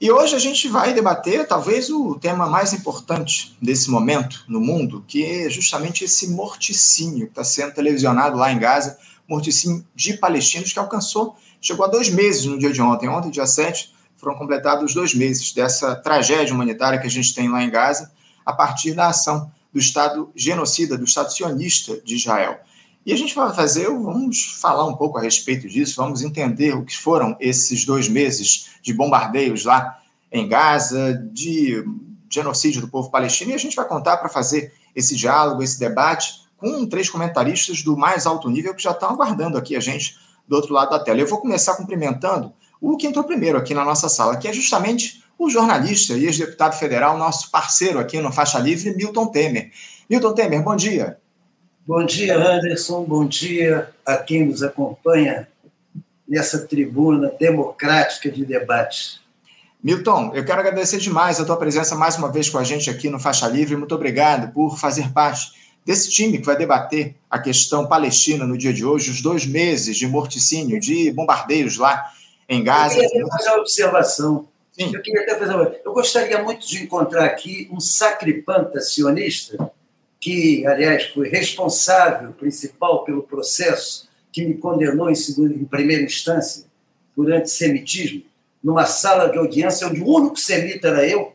E hoje a gente vai debater talvez o tema mais importante desse momento no mundo, que é justamente esse morticínio que está sendo televisionado lá em Gaza, morticínio de palestinos que alcançou, chegou a dois meses no dia de ontem. Ontem, dia 7, foram completados dois meses dessa tragédia humanitária que a gente tem lá em Gaza, a partir da ação do Estado genocida, do Estado sionista de Israel. E a gente vai fazer, vamos falar um pouco a respeito disso, vamos entender o que foram esses dois meses de bombardeios lá em Gaza, de genocídio do povo palestino, e a gente vai contar para fazer esse diálogo, esse debate, com três comentaristas do mais alto nível que já estão aguardando aqui a gente do outro lado da tela. Eu vou começar cumprimentando o que entrou primeiro aqui na nossa sala, que é justamente o jornalista e ex-deputado federal, nosso parceiro aqui no Faixa Livre, Milton Temer. Milton Temer, bom dia. Bom dia, Anderson. Bom dia a quem nos acompanha nessa tribuna democrática de debate. Milton, eu quero agradecer demais a tua presença mais uma vez com a gente aqui no Faixa Livre. Muito obrigado por fazer parte desse time que vai debater a questão palestina no dia de hoje, os dois meses de morticínio, de bombardeios lá em Gaza. Eu queria fazer uma observação. Sim. Eu queria até fazer uma... Eu gostaria muito de encontrar aqui um sacripanta sionista, que, aliás, foi responsável principal pelo processo que me condenou em, segunda, em primeira instância por antissemitismo, numa sala de audiência onde o único semita era eu,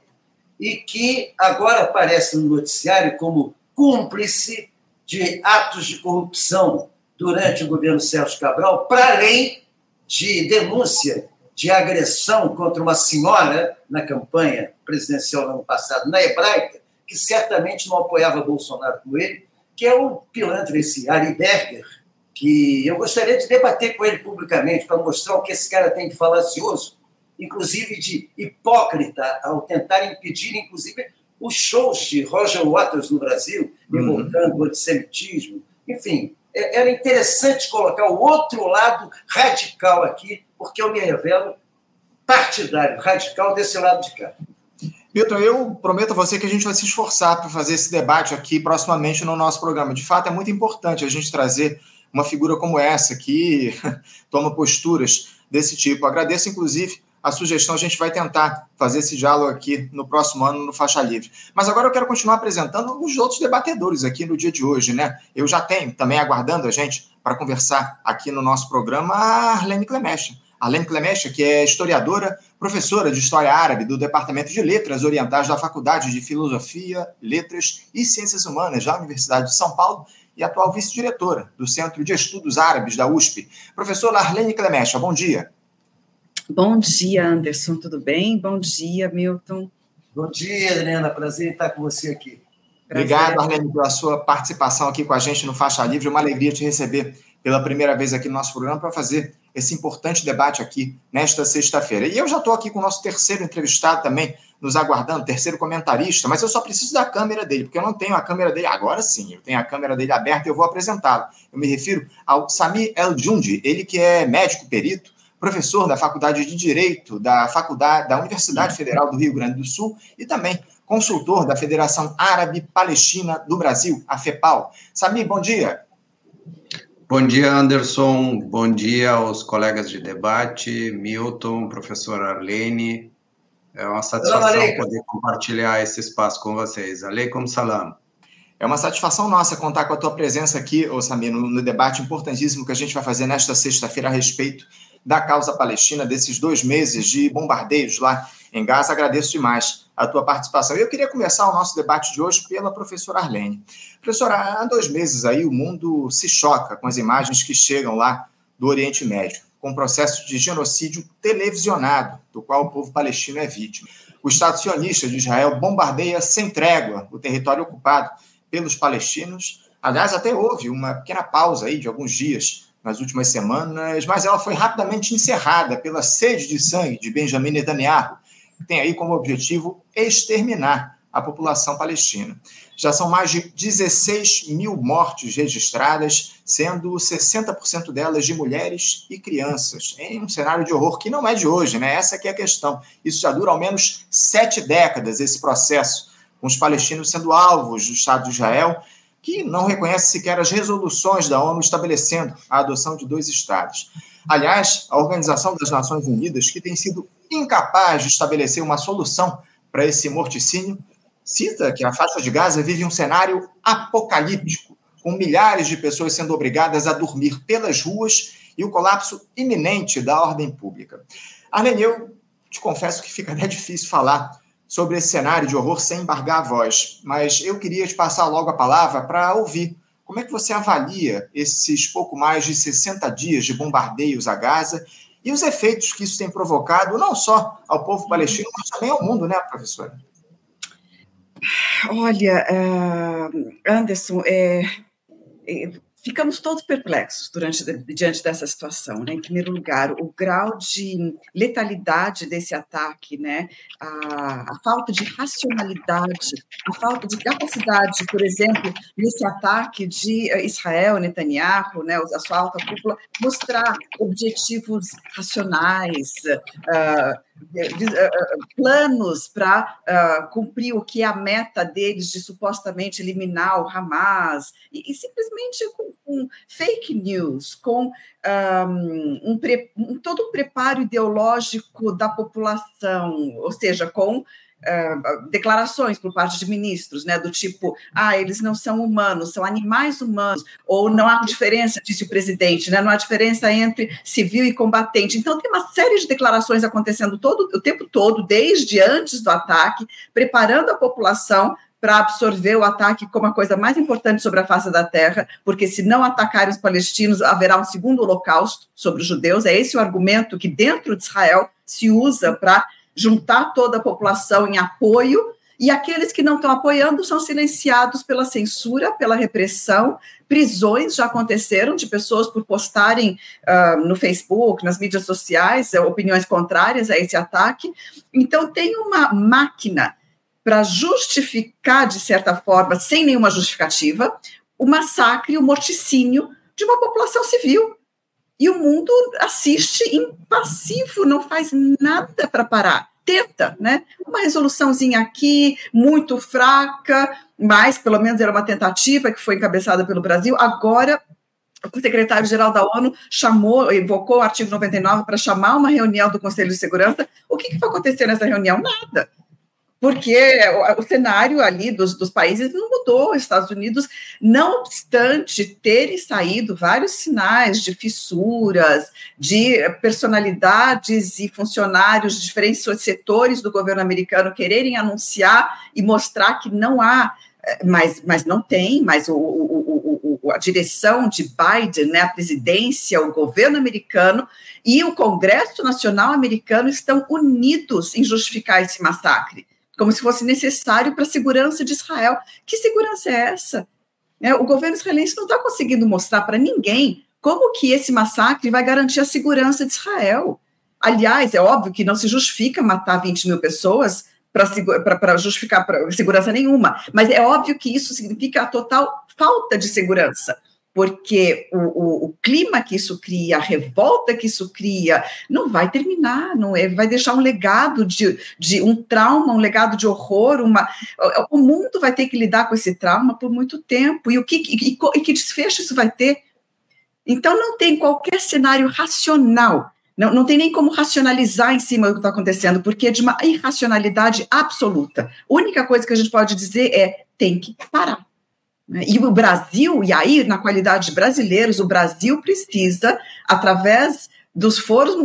e que agora aparece no noticiário como cúmplice de atos de corrupção durante o governo Sérgio Cabral, para além de denúncia de agressão contra uma senhora na campanha presidencial no ano passado, na hebraica, que certamente não apoiava Bolsonaro com ele, que é o pilantra, esse Ari Berger, que eu gostaria de debater com ele publicamente para mostrar o que esse cara tem de falacioso, inclusive de hipócrita, ao tentar impedir, inclusive, os shows de Roger Waters no Brasil, invocando uhum. o antissemitismo. Enfim, é, era interessante colocar o outro lado radical aqui, porque eu me revelo partidário, radical desse lado de cá. Milton, eu prometo a você que a gente vai se esforçar para fazer esse debate aqui proximamente no nosso programa. De fato, é muito importante a gente trazer uma figura como essa, que toma posturas desse tipo. Agradeço, inclusive, a sugestão, a gente vai tentar fazer esse diálogo aqui no próximo ano no Faixa Livre. Mas agora eu quero continuar apresentando os outros debatedores aqui no dia de hoje, né? Eu já tenho também aguardando a gente para conversar aqui no nosso programa a Arlene Clemecha. Arlene Clemecha, que é historiadora, professora de História Árabe do Departamento de Letras Orientais da Faculdade de Filosofia, Letras e Ciências Humanas da Universidade de São Paulo e atual vice-diretora do Centro de Estudos Árabes da USP. Professora Arlene Clemecha, bom dia. Bom dia, Anderson, tudo bem? Bom dia, Milton. Bom dia, Helena, prazer estar com você aqui. Prazer. Obrigado, Arlene, pela sua participação aqui com a gente no Faixa Livre. Uma alegria te receber pela primeira vez aqui no nosso programa para fazer esse importante debate aqui nesta sexta-feira. E eu já estou aqui com o nosso terceiro entrevistado também, nos aguardando, terceiro comentarista, mas eu só preciso da câmera dele, porque eu não tenho a câmera dele. Agora sim, eu tenho a câmera dele aberta e eu vou apresentá-lo. Eu me refiro ao Sami El Jundi, ele que é médico perito, professor da Faculdade de Direito da Faculdade da Universidade Federal do Rio Grande do Sul e também consultor da Federação Árabe Palestina do Brasil, a FEPAL. Samir, bom dia. Bom dia, Anderson. Bom dia aos colegas de debate, Milton, professor Arlene. É uma satisfação poder compartilhar esse espaço com vocês. Aleikum salam. É uma satisfação nossa contar com a tua presença aqui, Samir, no, no debate importantíssimo que a gente vai fazer nesta sexta-feira a respeito da causa palestina, desses dois meses de bombardeios lá em Gaza. Agradeço demais a tua participação. Eu queria começar o nosso debate de hoje pela professora Arlene. Professora, há dois meses aí o mundo se choca com as imagens que chegam lá do Oriente Médio, com o processo de genocídio televisionado, do qual o povo palestino é vítima. O Estado sionista de Israel bombardeia sem trégua o território ocupado pelos palestinos. Aliás, até houve uma pequena pausa aí de alguns dias nas últimas semanas, mas ela foi rapidamente encerrada pela sede de sangue de Benjamin Netanyahu, que tem aí como objetivo exterminar a população palestina. Já são mais de 16 mil mortes registradas, sendo 60% delas de mulheres e crianças, em um cenário de horror que não é de hoje, né? Essa é a questão. Isso já dura ao menos sete décadas, esse processo, com os palestinos sendo alvos do Estado de Israel que não reconhece sequer as resoluções da ONU estabelecendo a adoção de dois estados. Aliás, a Organização das Nações Unidas, que tem sido incapaz de estabelecer uma solução para esse morticínio, cita que a faixa de Gaza vive um cenário apocalíptico, com milhares de pessoas sendo obrigadas a dormir pelas ruas e o colapso iminente da ordem pública. Arlene, eu te confesso que fica até difícil falar sobre esse cenário de horror sem embargar a voz, mas eu queria te passar logo a palavra para ouvir como é que você avalia esses pouco mais de 60 dias de bombardeios a Gaza e os efeitos que isso tem provocado, não só ao povo palestino, mas também ao mundo, né, professora? Olha, uh, Anderson, é, ficamos todos perplexos durante, diante dessa situação. Né? Em primeiro lugar, o grau de letalidade desse ataque, né? a, a falta de racionalidade, a falta de capacidade, por exemplo, nesse ataque de eh, Israel, Netanyahu, né? a sua alta cúpula, mostrar objetivos racionais, uh, planos para uh, cumprir o que é a meta deles de supostamente eliminar o Hamas, e, e simplesmente com, com, fake news, com um, um, um, todo um preparo ideológico da população, ou seja, com Uh, declarações por parte de ministros, né, do tipo, ah, eles não são humanos, são animais humanos, ou não há diferença, disse o presidente, né, não há diferença entre civil e combatente. Então, tem uma série de declarações acontecendo todo o tempo todo, desde antes do ataque, preparando a população para absorver o ataque como a coisa mais importante sobre a face da terra, porque se não atacarem os palestinos, haverá um segundo holocausto sobre os judeus. É esse o argumento que dentro de Israel se usa para juntar toda a população em apoio, e aqueles que não estão apoiando são silenciados pela censura, pela repressão. Prisões já aconteceram de pessoas por postarem uh, no Facebook, nas mídias sociais, opiniões contrárias a esse ataque. Então, tem uma máquina para justificar, de certa forma, sem nenhuma justificativa, o massacre, o morticínio de uma população civil. E o mundo assiste impassivo, não faz nada para parar. Tenta, né? Uma resoluçãozinha aqui, muito fraca, mas pelo menos era uma tentativa que foi encabeçada pelo Brasil. Agora, o secretário-geral da ONU chamou, invocou o artigo 99 para chamar uma reunião do Conselho de Segurança. O que, que vai acontecer nessa reunião? Nada porque o, cenário ali dos, dos, países não mudou. Os Estados Unidos, não obstante terem saído vários sinais de fissuras, de personalidades e funcionários de diferentes setores do governo americano quererem anunciar e mostrar que não há, eh, mas, mas não tem, mas o, o, o, a direção de Biden, né, a presidência, o governo americano e o Congresso Nacional americano estão unidos em justificar esse massacre como se fosse necessário para a segurança de Israel. Que segurança é essa? É, o governo israelense não está conseguindo mostrar para ninguém como que esse massacre vai garantir a segurança de Israel. Aliás, é óbvio que não se justifica matar 20 mil pessoas para justificar pra segurança nenhuma, mas é óbvio que isso significa a total falta de segurança porque o, o, o, clima que isso cria, a revolta que isso cria, não vai terminar, não é? Vai deixar um legado de, de um trauma, um legado de horror, uma, o mundo vai ter que lidar com esse trauma por muito tempo. E o que, e, e que desfecho isso vai ter? Então não tem qualquer cenário racional, não, não tem nem como racionalizar em cima do que está acontecendo, porque é de uma irracionalidade absoluta. A única coisa que a gente pode dizer é tem que parar? E o Brasil, e aí, na qualidade de brasileiros, o Brasil precisa, através dos foros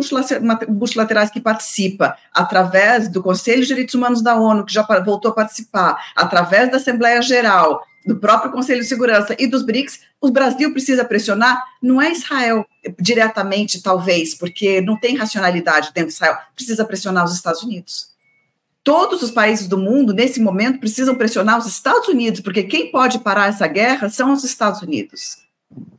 multilaterais que participa, através do Conselho de Direitos Humanos da ONU, que já voltou a participar, através da Assembleia Geral, do próprio Conselho de Segurança e dos BRICS, o Brasil precisa pressionar, não é Israel diretamente, talvez, porque não tem racionalidade dentro de Israel, precisa pressionar os Estados Unidos todos os países do mundo, nesse momento, precisam pressionar os Estados Unidos, porque quem pode parar essa guerra são os Estados Unidos.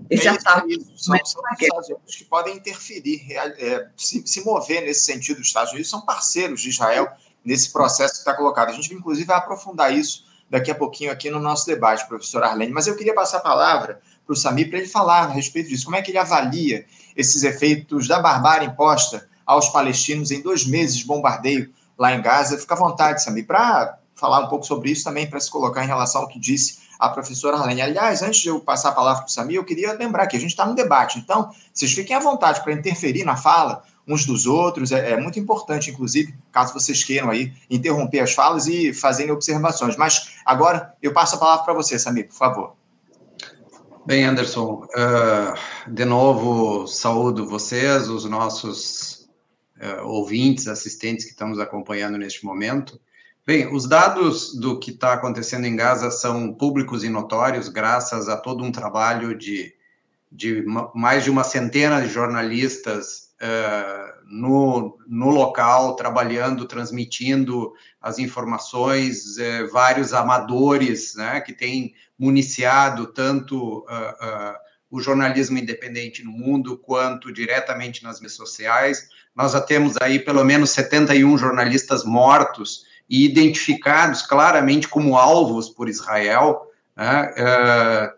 Esse é ataque. São, são os Estados Unidos que podem interferir, é, se, se, mover nesse sentido. Os Estados Unidos são parceiros de Israel nesse processo que está colocado. A gente, inclusive, vai aprofundar isso daqui a pouquinho aqui no nosso debate, professor Arlene. Mas eu queria passar a palavra para o Samir para ele falar a respeito disso. Como é que ele avalia esses efeitos da barbárie imposta aos palestinos em dois meses de bombardeio lá em Gaza. Fica à vontade, Sami, para falar um pouco sobre isso também, para se colocar em relação ao que disse a professora Arlene. Aliás, antes de eu passar a palavra para o Sami, eu queria lembrar que a gente está no debate, então vocês fiquem à vontade para interferir na fala, uns dos outros. É, é, muito importante, inclusive, caso vocês queiram aí interromper as falas e fazerem observações. Mas agora eu passo a palavra para você, Samir, por favor. Bem, Anderson, uh, de novo saúdo vocês, os nossos uh, ouvintes, assistentes que estamos acompanhando neste momento. Bem, os dados do que está acontecendo em Gaza são públicos e notórios, graças a todo um trabalho de, de mais de uma centena de jornalistas uh, no, no local, trabalhando, transmitindo as informações, uh, vários amadores né, que têm municiado tanto o jornalismo independente no mundo quanto diretamente nas redes sociais. Nós já temos aí pelo menos 71 jornalistas mortos e identificados claramente como alvos por Israel, né,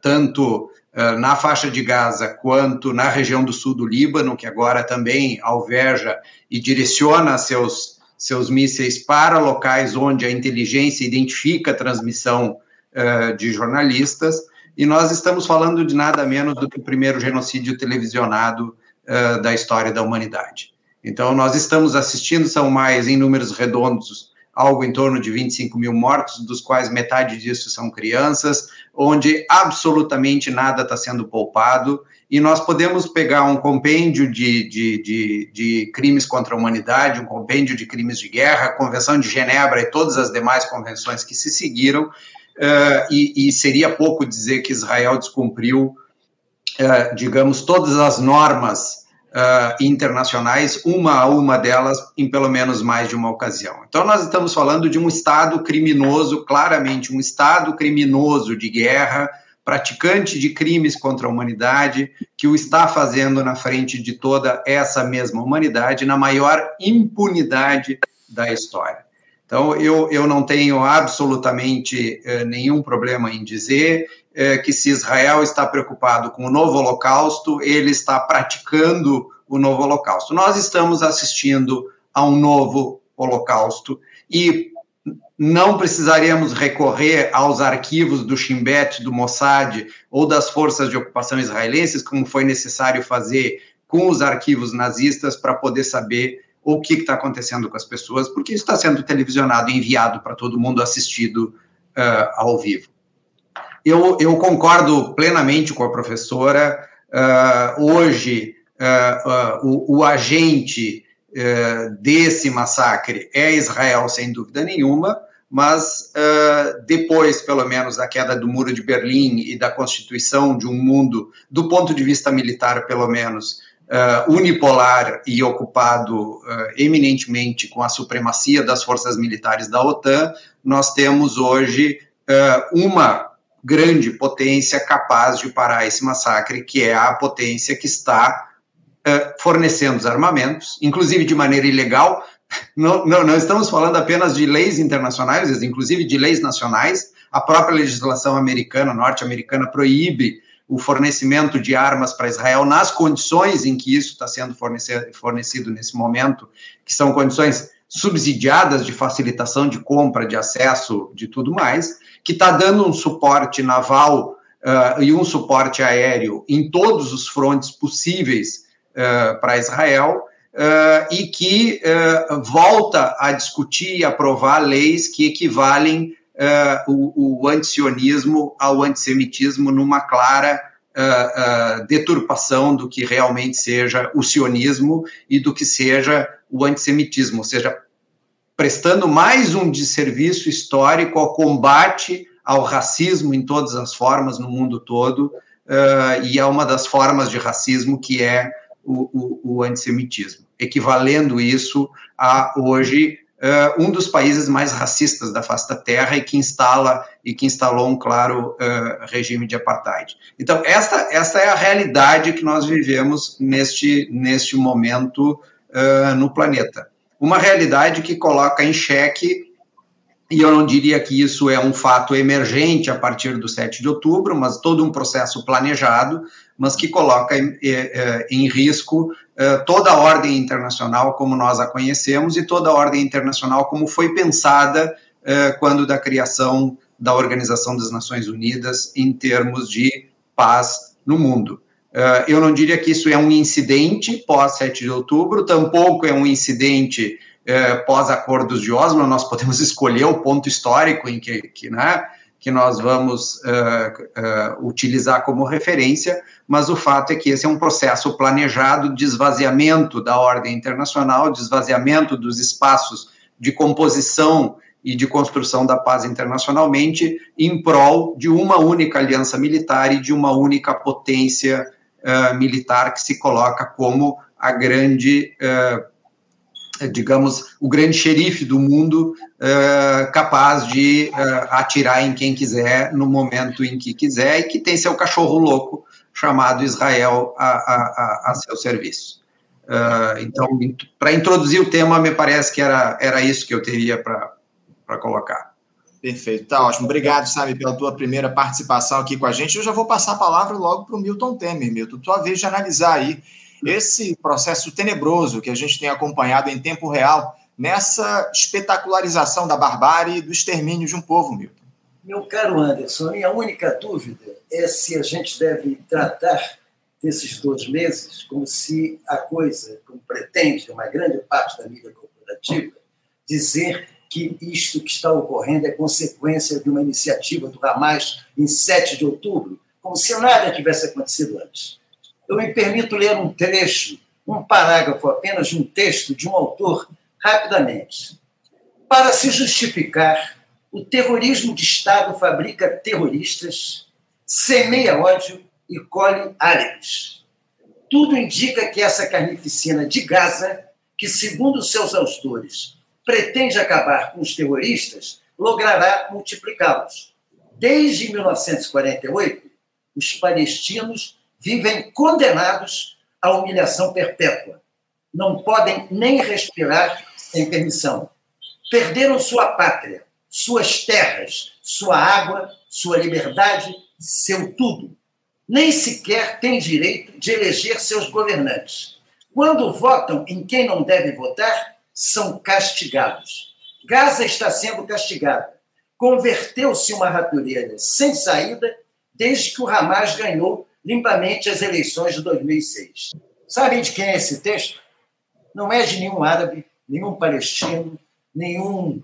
tanto eh, na faixa de Gaza quanto na região do sul do Líbano, que agora também alveja e direciona seus, seus mísseis para locais onde a inteligência identifica a transmissão uh, de jornalistas. E nós estamos falando de nada menos do que o primeiro genocídio televisionado uh, da história da humanidade. Então, nós estamos assistindo, são mais em números redondos algo em torno de 25 mil mortos, dos quais metade disso são crianças, onde absolutamente nada está sendo poupado, e nós podemos pegar um compêndio de, de, de, de, crimes contra a humanidade, um compêndio de crimes de guerra, a Convenção de Genebra e todas as demais convenções que se seguiram, uh, e, e, seria pouco dizer que Israel descumpriu, uh, digamos, todas as normas uh, internacionais, uma a uma delas, em pelo menos mais de uma ocasião. Então, nós estamos falando de um Estado criminoso, claramente um Estado criminoso de guerra, praticante de crimes contra a humanidade, que o está fazendo na frente de toda essa mesma humanidade, na maior impunidade da história. Então, eu, eu não tenho absolutamente eh, nenhum problema em dizer é, que se Israel está preocupado com o novo holocausto, ele está praticando o novo holocausto. Nós estamos assistindo a um novo holocausto e não precisaríamos recorrer aos arquivos do Shin Bet, do Mossad ou das forças de ocupação israelenses, como foi necessário fazer com os arquivos nazistas para poder saber o que está acontecendo com as pessoas, porque isso está sendo televisionado e enviado para todo mundo assistido uh, ao vivo. Eu, eu concordo plenamente com a professora. Uh, hoje, uh, uh, o, o, agente desse massacre é Israel, sem dúvida nenhuma, mas depois, pelo menos, da queda do Muro de Berlim e da constituição de um mundo, do ponto de vista militar, pelo menos, unipolar e ocupado eminentemente com a supremacia das forças militares da OTAN, nós temos hoje uma grande potência capaz de parar esse massacre, que é a potência que está uh, fornecendo os armamentos, inclusive de maneira ilegal. Não, não, não estamos falando apenas de leis internacionais, inclusive de leis nacionais. A própria legislação americana, norte-americana, proíbe o fornecimento de armas para Israel nas condições em que isso está sendo fornecido nesse momento, que são condições subsidiadas de facilitação de compra, de acesso, de tudo mais que está dando um suporte naval uh, e um suporte aéreo em todos os frontes possíveis uh, para Israel. Uh, e que volta a discutir e aprovar leis que equivalem o, o antisionismo ao antissemitismo numa clara deturpação do que realmente seja o sionismo e do que seja o antissemitismo, ou seja, prestando mais um desserviço histórico ao combate ao racismo em todas as formas no mundo todo, uh, e é uma das formas de racismo que é o, o, o antissemitismo, equivalendo isso a hoje uh, um dos países mais racistas da face da Terra e que instala e que instalou um claro uh, regime de apartheid. Então esta esta é a realidade que nós vivemos neste neste momento no planeta uma realidade que coloca em xeque, e eu não diria que isso é um fato emergente a partir do 7 de outubro, mas todo um processo planejado, mas que coloca em, eh, em risco toda a ordem internacional como nós a conhecemos e toda a ordem internacional como foi pensada eh, quando da criação da Organização das Nações Unidas em termos de paz no mundo. Uh, eu não diria que isso é um incidente pós 7 de outubro, tampouco é um incidente pós acordos de Oslo, nós podemos escolher o ponto histórico em que, que, né, que nós vamos uh, utilizar como referência, mas o fato é que esse é um processo planejado de esvaziamento da ordem internacional, de esvaziamento dos espaços de composição e de construção da paz internacionalmente em prol de uma única aliança militar e de uma única potência uh, militar que se coloca como a grande, uh, digamos, o grande xerife do mundo, uh, capaz de atirar em quem quiser, no momento em que quiser, e que tem seu cachorro louco chamado Israel a, a, a seu serviço. então, para introduzir o tema, me parece que era, era isso que eu teria para colocar. Perfeito, tá ótimo. Obrigado, sabe, pela tua primeira participação aqui com a gente. Eu já vou passar a palavra logo para o Milton Temer, Milton. Tua vez de analisar aí esse processo tenebroso que a gente tem acompanhado em tempo real nessa espetacularização da barbárie e do extermínio de um povo, Milton. Meu caro Anderson, minha única dúvida é se a gente deve tratar desses dois meses como se a coisa, como pretende uma grande parte da mídia corporativa, dizer que isto que está ocorrendo é consequência de uma iniciativa do Hamas em 7 de outubro, como se nada tivesse acontecido antes. Eu me permito ler um trecho, um parágrafo apenas de um texto de um autor, rapidamente. Para se justificar, o terrorismo de Estado fabrica terroristas, semeia ódio e colhe árabes. Tudo indica que essa carnificina de Gaza, que, segundo seus autores, pretende acabar com os terroristas, logrará multiplicá-los. Desde 1948, os palestinos vivem condenados à humilhação perpétua. Não podem nem respirar sem permissão. Perderam sua pátria, suas terras, sua água, sua liberdade, seu tudo. Nem sequer têm direito de eleger seus governantes. Quando votam em quem não deve votar, são castigados. Gaza está sendo castigada. Converteu-se uma ratoeira sem saída desde que o Hamas ganhou limpamente as eleições de 2006. Sabem de quem é esse texto? Não é de nenhum árabe, nenhum palestino, nenhum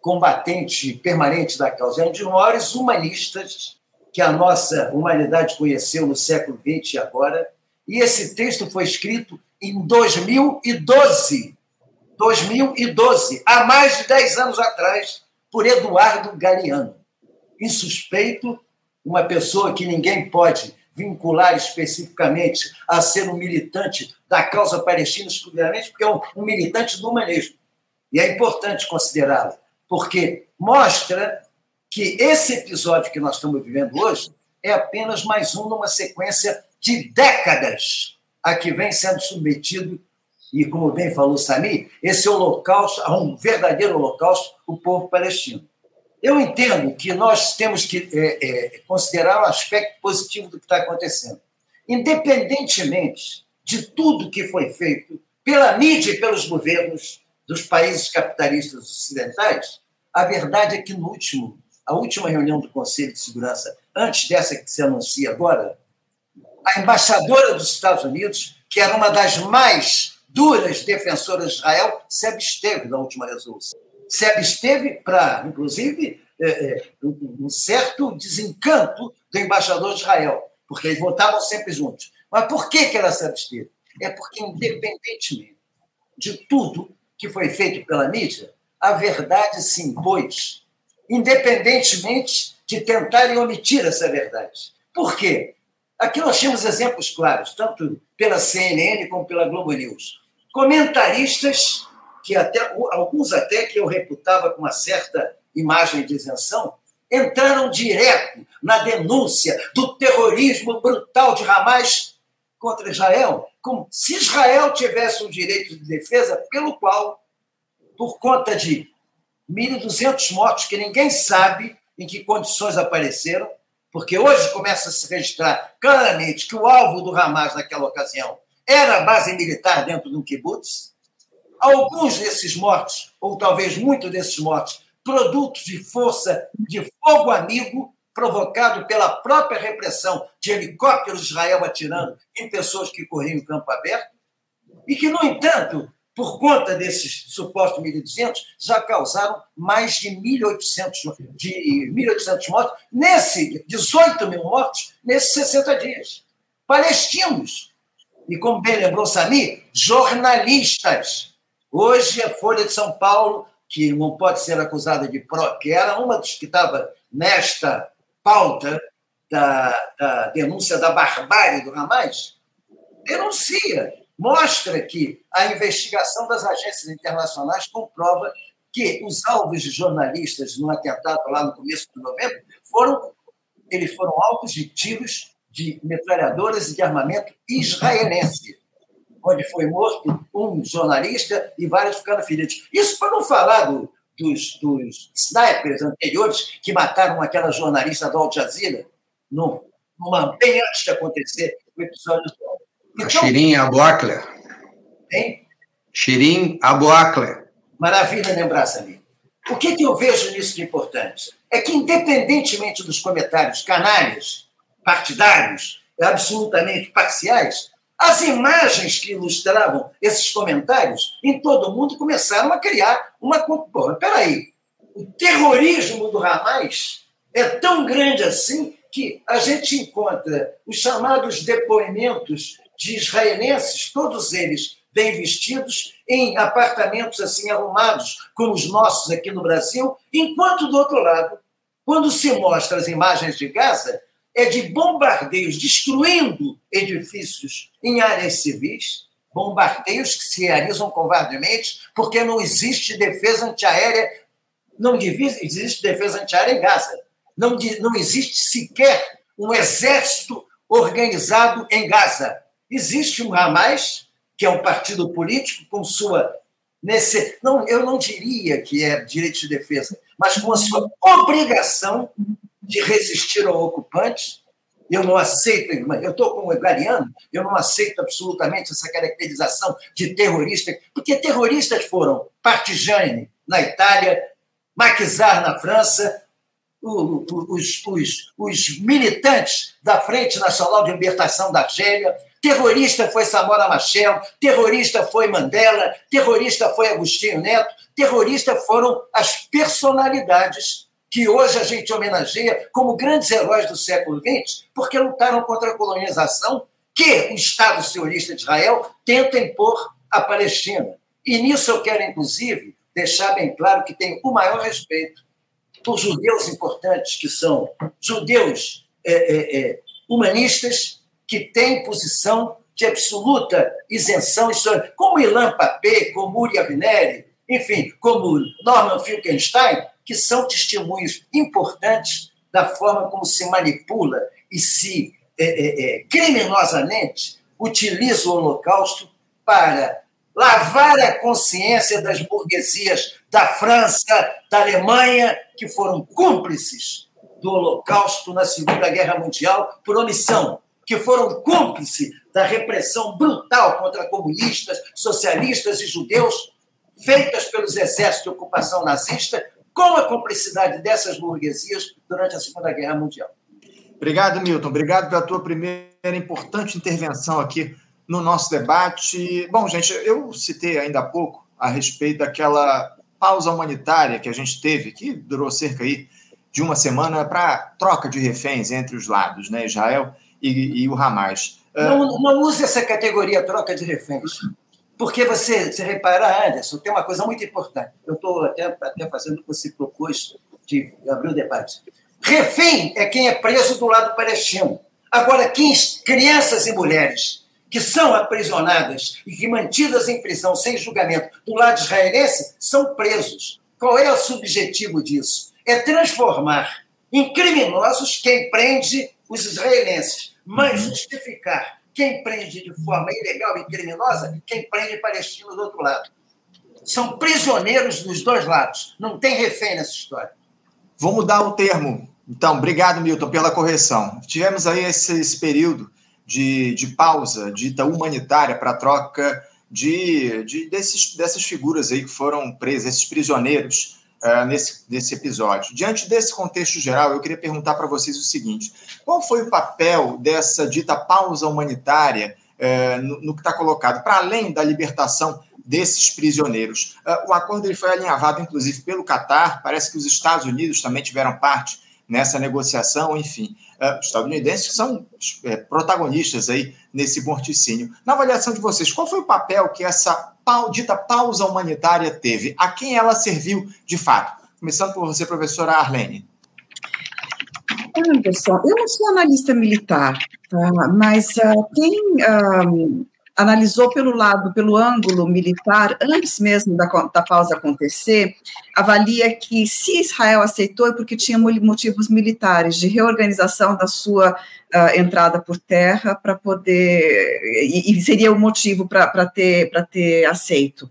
combatente permanente da causa. É um dos maiores humanistas que a nossa humanidade conheceu no século XX e agora. E esse texto foi escrito em 2012 2012, há mais de 10 anos atrás, por Eduardo Galeano. Insuspeito, uma pessoa que ninguém pode vincular especificamente a ser um militante da causa palestina exclusivamente, porque é um, um militante do humanismo. E é importante considerá-lo, porque mostra que esse episódio que nós estamos vivendo hoje é apenas mais um numa sequência de décadas a que vem sendo submetido e, como bem falou Sami, esse holocausto, um verdadeiro holocausto, o povo palestino. Eu entendo que nós temos que é, é, considerar o aspecto positivo do que está acontecendo. Independentemente de tudo que foi feito pela mídia e pelos governos dos países capitalistas ocidentais, a verdade é que no último, a última reunião do Conselho de Segurança, antes dessa que se anuncia agora, a embaixadora dos Estados Unidos, que era uma das mais duras defensoras de Israel se absteve da última resolução. Se absteve para, inclusive, é, é, um certo desencanto do embaixador de Israel, porque eles votavam sempre juntos. Mas por que, que ela se absteve? É porque, independentemente de tudo que foi feito pela mídia, a verdade se impôs, independentemente de tentarem omitir essa verdade. Por quê? Aqui nós temos exemplos claros, tanto pela CNN como pela Globo News comentaristas, que até alguns até que eu reputava com uma certa imagem de isenção, entraram direto na denúncia do terrorismo brutal de Hamas contra Israel, como se Israel tivesse um direito de defesa pelo qual, por conta de 1.200 mortos que ninguém sabe em que condições apareceram, porque hoje começa a se registrar claramente que o alvo do Hamas naquela ocasião era a base militar dentro de um kibbutz. Alguns desses mortos, ou talvez muitos desses mortos, produtos de força de fogo amigo provocado pela própria repressão de helicópteros de Israel atirando em pessoas que corriam em campo aberto, e que, no entanto, por conta desses supostos 1.200, já causaram mais de 1.800, de 1.800 mortos, nesse 18 mil mortos, nesses 60 dias. Palestinos. E como bem lembrou Sami, jornalistas. Hoje a Folha de São Paulo, que não pode ser acusada de pró, que era uma dos que estava nesta pauta da, da denúncia da barbárie do Hamas, denuncia mostra que a investigação das agências internacionais comprova que os alvos de jornalistas no atentado lá no começo de novembro foram eles foram alvos de tiros de metralhadoras e de armamento israelense, onde foi morto um jornalista e vários ficaram feridos. Isso para não falar do, dos, dos snipers anteriores que mataram aquela jornalista da Al Jazeera, no, numa, bem antes de acontecer o episódio do então, Shirin Abu Akler. Hein? Shirin Abu Akler. Maravilha lembrar, Samir. O que, que eu vejo nisso de importante? É que, independentemente dos comentários canalhas, partidários, absolutamente parciais, as imagens que ilustravam esses comentários em todo o mundo começaram a criar uma. Porra, peraí, o terrorismo do Hamas é tão grande assim que a gente encontra os chamados depoimentos de israelenses, todos eles bem vestidos, em apartamentos assim arrumados, como os nossos aqui no Brasil, enquanto do outro lado, quando se mostra as imagens de Gaza, é de bombardeios destruindo edifícios em áreas civis, bombardeios que se realizam covardemente, porque não existe defesa antiaérea, não existe defesa antiaérea em Gaza. Não, não existe sequer um exército organizado em Gaza. Existe um Hamas, que é um partido político com sua nesse, não, eu não diria que é direito de defesa, mas com a sua obrigação de resistir ao ocupante. Eu não aceito, eu estou com o Gariano, eu não aceito absolutamente essa caracterização de terrorista, porque terroristas foram Partigiani na Itália, Maquisar na França, os, os, os militantes da Frente Nacional de Libertação da Argélia, Terrorista foi Samora Machel, terrorista foi Mandela, terrorista foi Agostinho Neto, terrorista foram as personalidades que hoje a gente homenageia como grandes heróis do século XX, porque lutaram contra a colonização que o Estado sionista de Israel tenta impor à Palestina. E nisso eu quero, inclusive, deixar bem claro que tenho o maior respeito por judeus importantes, que são judeus é, é, é, humanistas, que tem posição de absoluta isenção histórica, como Ilan Papé, como Uri Avineri, enfim, como Norman Finkelstein, que são testemunhos importantes da forma como se manipula e se é, é, é, criminosamente utiliza o Holocausto para lavar a consciência das burguesias da França, da Alemanha, que foram cúmplices do Holocausto na Segunda Guerra Mundial por omissão, que foram cúmplices da repressão brutal contra comunistas, socialistas e judeus, feitas pelos exércitos de ocupação nazista, com a cumplicidade dessas burguesias durante a Segunda Guerra Mundial. Obrigado, Milton. Obrigado pela tua primeira importante intervenção aqui no nosso debate. Bom, gente, eu citei ainda há pouco a respeito daquela pausa humanitária que a gente teve, que durou cerca aí de uma semana para troca de reféns entre os lados, né? Israel e, e o Hamas. Não, não use essa categoria troca de reféns. Porque você, se reparar, Anderson, tem uma coisa muito importante. Eu estou até, até fazendo o que você propôs de abrir o debate. Refém é quem é preso do lado palestino. Agora, quem, crianças e mulheres que são aprisionadas e que mantidas em prisão sem julgamento do lado israelense são presos. Qual é o subjetivo disso? É transformar em criminosos quem prende os israelenses mas uhum. justificar quem prende de forma ilegal e criminosa, quem prende palestinos do outro lado. São prisioneiros dos dois lados. Não tem refém nessa história. Vou mudar o termo. Então, obrigado, Milton, pela correção. Tivemos aí esse, esse período de, de pausa dita humanitária para troca de, de desses, dessas figuras aí que foram presas, esses prisioneiros uh, nesse, nesse episódio. Diante desse contexto geral, eu queria perguntar para vocês o seguinte: qual foi o papel dessa dita pausa humanitária uh, no, no, que está colocado, para além da libertação desses prisioneiros? Uh, o acordo ele foi alinhavado, inclusive, pelo Catar, parece que os Estados Unidos também tiveram parte nessa negociação, enfim. os estadunidenses são protagonistas aí nesse morticínio. Na avaliação de vocês, qual foi o papel que essa dita pausa humanitária teve? A quem ela serviu de fato? Começando por você, professora Arlene. Anderson, eu não sou analista militar, tá? mas uh, quem uh, analisou pelo lado, pelo ângulo militar, antes mesmo da, da pausa acontecer, avalia que se Israel aceitou é porque tinha motivos militares de reorganização da sua uh, entrada por terra para poder, e, e, seria o motivo para ter, ter aceito.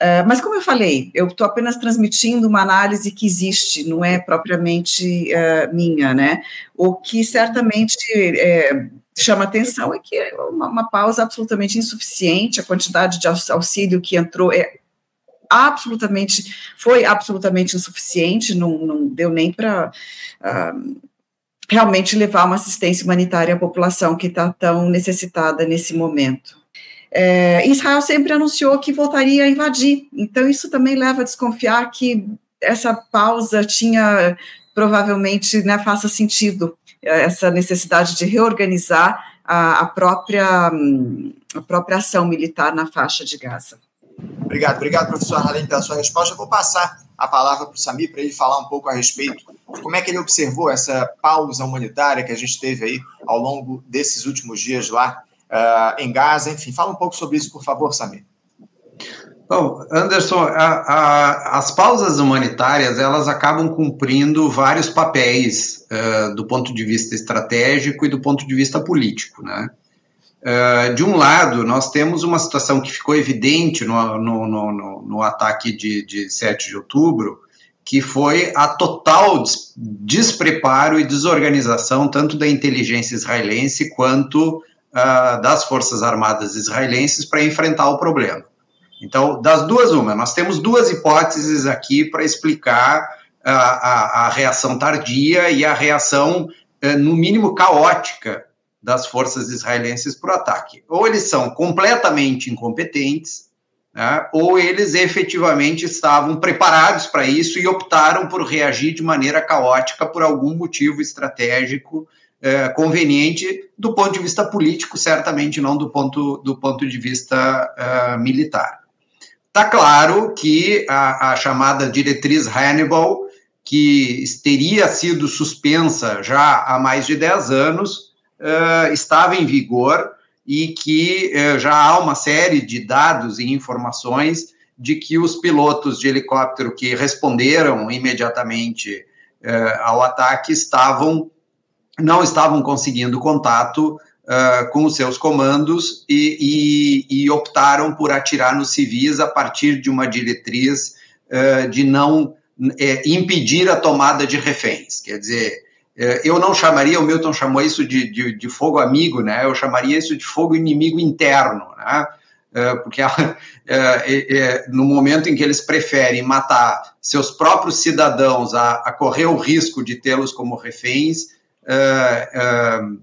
Uh, mas, como eu falei, eu estou apenas transmitindo uma análise que existe, não é propriamente uh, minha, né? O que certamente é, chama atenção é que é uma, uma, pausa absolutamente insuficiente, a quantidade de auxílio que entrou é absolutamente, foi absolutamente insuficiente, não, não deu nem para uh, ah, realmente levar uma assistência humanitária à população que está tão necessitada nesse momento. É, Israel sempre anunciou que voltaria a invadir, então isso também leva a desconfiar que essa pausa tinha provavelmente né, faça sentido essa necessidade de reorganizar a, a, própria, a própria ação militar na faixa de Gaza. Obrigado, obrigado, professor Harlem, pela sua resposta. Eu vou passar a palavra para o Samir para ele falar um pouco a respeito de como é que ele observou essa pausa humanitária que a gente teve aí ao longo desses últimos dias lá uh, em Gaza. Enfim, fala um pouco sobre isso, por favor, Samir. Bom, Anderson, a, a, as pausas humanitárias elas acabam cumprindo vários papéis uh, do ponto de vista estratégico e do ponto de vista político, né? Uh, de um lado, nós temos uma situação que ficou evidente no, no, no, no ataque de, de 7 de outubro, que foi a total despreparo e desorganização tanto da inteligência israelense quanto uh, das forças armadas israelenses para enfrentar o problema. Então, das duas, uma, nós temos duas hipóteses aqui para explicar a, a, a, reação tardia e a reação, eh, no mínimo, caótica das forças israelenses para o ataque. Ou eles são completamente incompetentes, né, ou eles efetivamente estavam preparados para isso e optaram por reagir de maneira caótica por algum motivo estratégico eh, conveniente do ponto de vista político, certamente não do ponto, do ponto de vista uh, militar. Está claro que a, a, chamada diretriz Hannibal, que teria sido suspensa já há mais de 10 anos, uh, estava em vigor e que uh, já há uma série de dados e informações de que os pilotos de helicóptero que responderam imediatamente uh, ao ataque estavam não estavam conseguindo contato uh, com os seus comandos e, e, e, optaram por atirar nos civis a partir de uma diretriz uh, de não é, impedir a tomada de reféns. Quer dizer, eu não chamaria, o Milton chamou isso de, de, de, fogo amigo, né? eu chamaria isso de fogo inimigo interno, né? porque no momento em que eles preferem matar seus próprios cidadãos a, a correr o risco de tê-los como reféns, uh,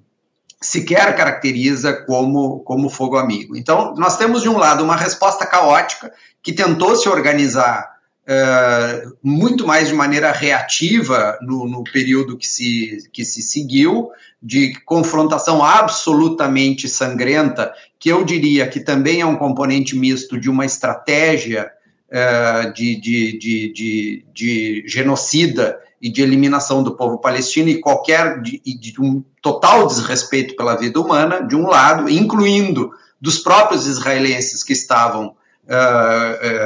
sequer caracteriza como, como fogo amigo. Então, nós temos, de um lado, uma resposta caótica que tentou se organizar uh, muito mais de maneira reativa no, no, período que se, que se seguiu, de confrontação absolutamente sangrenta, que eu diria que também é um componente misto de uma estratégia uh, de, de, de, de, de genocida e de eliminação do povo palestino e qualquer de, de, um total desrespeito pela vida humana, de um lado, incluindo dos próprios israelenses que estavam uh,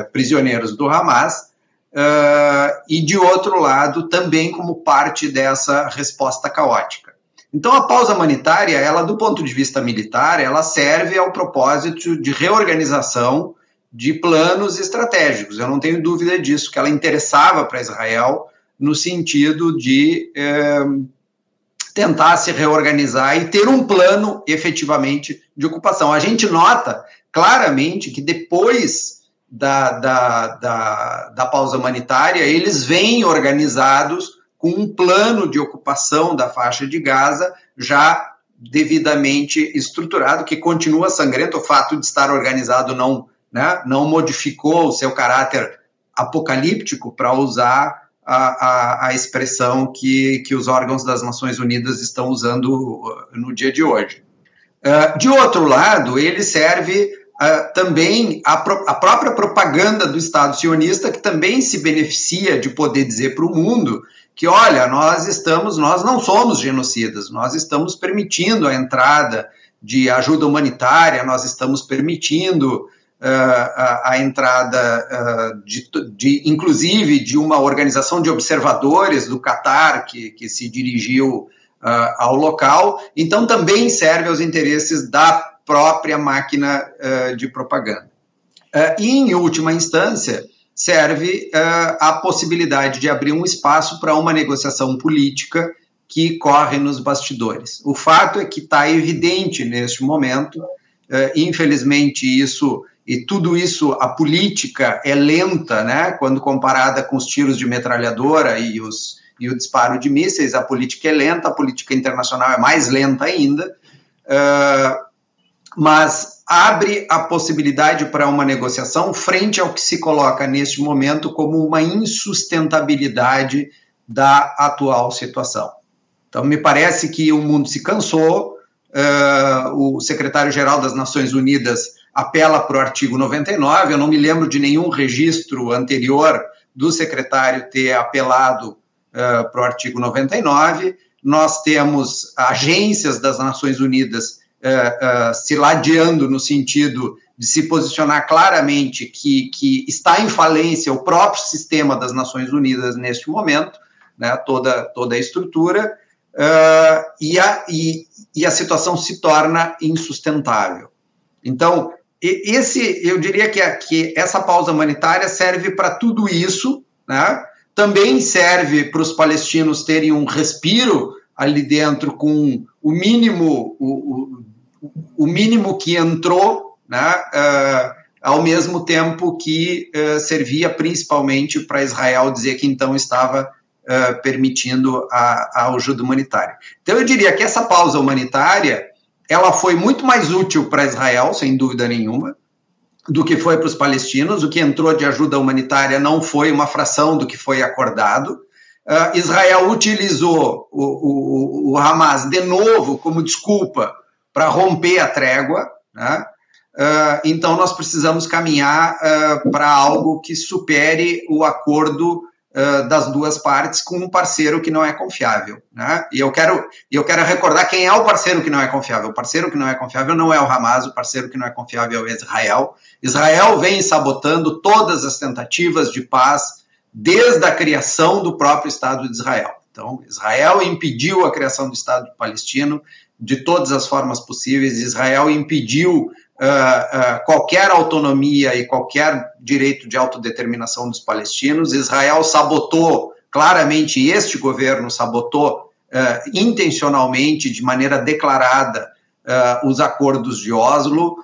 uh, prisioneiros do Hamas, uh, e de outro lado, também como parte dessa resposta caótica. Então, a pausa humanitária, ela, do ponto de vista militar, ela serve ao propósito de reorganização de planos estratégicos. Eu não tenho dúvida disso, que ela interessava para Israel no sentido de é, tentar se reorganizar e ter um plano efetivamente de ocupação. A gente nota claramente que depois da, da, da, da pausa humanitária, eles vêm organizados com um plano de ocupação da faixa de Gaza já devidamente estruturado, que continua sangrento. O fato de estar organizado não, né, não modificou o seu caráter apocalíptico, para usar a, a, a, expressão que, que os órgãos das Nações Unidas estão usando uh, no dia de hoje. Uh, de outro lado, ele serve uh, também a, pro, a, própria propaganda do Estado sionista, que também se beneficia de poder dizer para o mundo que, olha, nós estamos, nós não somos genocidas, nós estamos permitindo a entrada de ajuda humanitária, nós estamos permitindo uh, a, a, entrada uh, de, de, inclusive, de uma organização de observadores do Catar que, que se dirigiu ao local, então também serve aos interesses da própria máquina uh, de propaganda. Uh, e, em última instância, serve a possibilidade de abrir um espaço para uma negociação política que corre nos bastidores. O fato é que está evidente neste momento, infelizmente, isso e tudo isso, a política é lenta, né? Quando comparada com os tiros de metralhadora e os, e o disparo de mísseis, a política é lenta, a política internacional é mais lenta ainda, uh, mas abre a possibilidade para uma negociação frente ao que se coloca neste momento como uma insustentabilidade da atual situação. Então, me parece que o mundo se cansou, uh, o secretário-geral das Nações Unidas apela para o artigo 99, eu não me lembro de nenhum registro anterior do secretário ter apelado uh, para o artigo 99. Nós temos agências das Nações Unidas uh, uh, se ladeando no sentido de se posicionar claramente que, que está em falência o próprio sistema das Nações Unidas neste momento, né, toda, toda a estrutura, uh, e, a, e, e a situação se torna insustentável. Então, esse, eu diria que, que essa pausa humanitária serve para tudo isso, né? também serve para os palestinos terem um respiro ali dentro com o mínimo, o, o, o mínimo que entrou, né, uh, ao mesmo tempo que uh, servia principalmente para Israel dizer que então estava uh, permitindo a, a ajuda humanitária. Então eu diria que essa pausa humanitária ela foi muito mais útil para Israel, sem dúvida nenhuma, do que foi para os palestinos. O que entrou de ajuda humanitária não foi uma fração do que foi acordado. Uh, Israel utilizou o, o, o, Hamas de novo como desculpa para romper a trégua. Né? Uh, então, nós precisamos caminhar uh, para algo que supere o acordo uh, das duas partes com um parceiro que não é confiável. Né? E eu quero, eu quero recordar quem é o parceiro que não é confiável. O parceiro que não é confiável não é o Hamas, o parceiro que não é confiável é Israel. Israel vem sabotando todas as tentativas de paz desde a criação do próprio Estado de Israel. Então, Israel impediu a criação do Estado palestino de todas as formas possíveis. Israel impediu uh, qualquer autonomia e qualquer direito de autodeterminação dos palestinos. Israel sabotou claramente, este governo sabotou uh, intencionalmente, de maneira declarada, os acordos de Oslo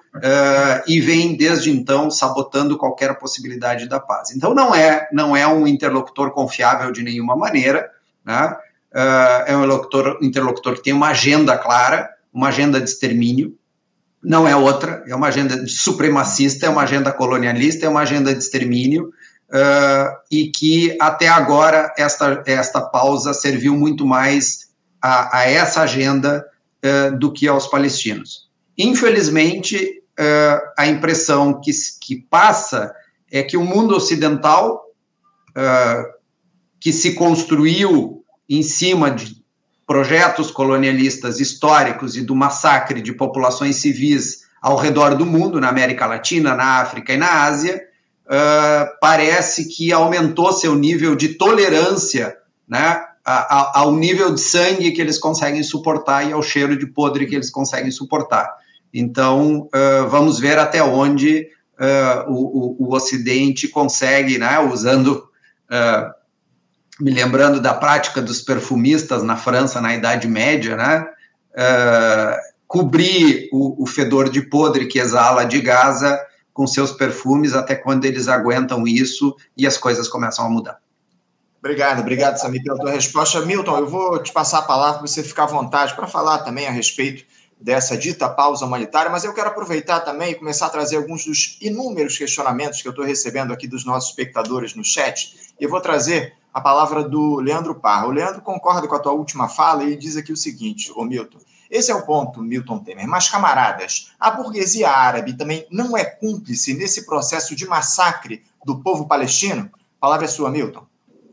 e vem desde então sabotando qualquer possibilidade da paz. Então não é não é um interlocutor confiável de nenhuma maneira, né? É um interlocutor, interlocutor que tem uma agenda clara, uma agenda de extermínio, não é outra, é uma agenda supremacista, é uma agenda colonialista, é uma agenda de extermínio, uh, e que até agora esta, esta pausa serviu muito mais a, a essa agenda uh, do que aos palestinos. Infelizmente, uh, a impressão que, que passa é que o mundo ocidental, que se construiu em cima de projetos colonialistas históricos e do massacre de populações civis ao redor do mundo, na América Latina, na África e na Ásia, uh, parece que aumentou seu nível de tolerância né, ao nível de sangue que eles conseguem suportar e ao cheiro de podre que eles conseguem suportar. Então, uh, vamos ver até onde uh, o, o, o, Ocidente consegue, né, usando me lembrando da prática dos perfumistas na França na Idade Média, né? Uh, cobrir o, o, fedor de podre que exala de Gaza com seus perfumes até quando eles aguentam isso e as coisas começam a mudar. Obrigado, obrigado, Samir, pela tua resposta. Milton, eu vou te passar a palavra para você ficar à vontade para falar também a respeito dessa dita pausa humanitária, mas eu quero aproveitar também e começar a trazer alguns dos inúmeros questionamentos que eu estou recebendo aqui dos nossos espectadores no chat. Eu vou trazer a palavra do Leandro Parra. O Leandro concorda com a tua última fala e diz aqui o seguinte, ô Milton. Esse é o ponto, Milton Temer. Mas, camaradas, a burguesia árabe também não é cúmplice nesse processo de massacre do povo palestino? A palavra é sua, Milton.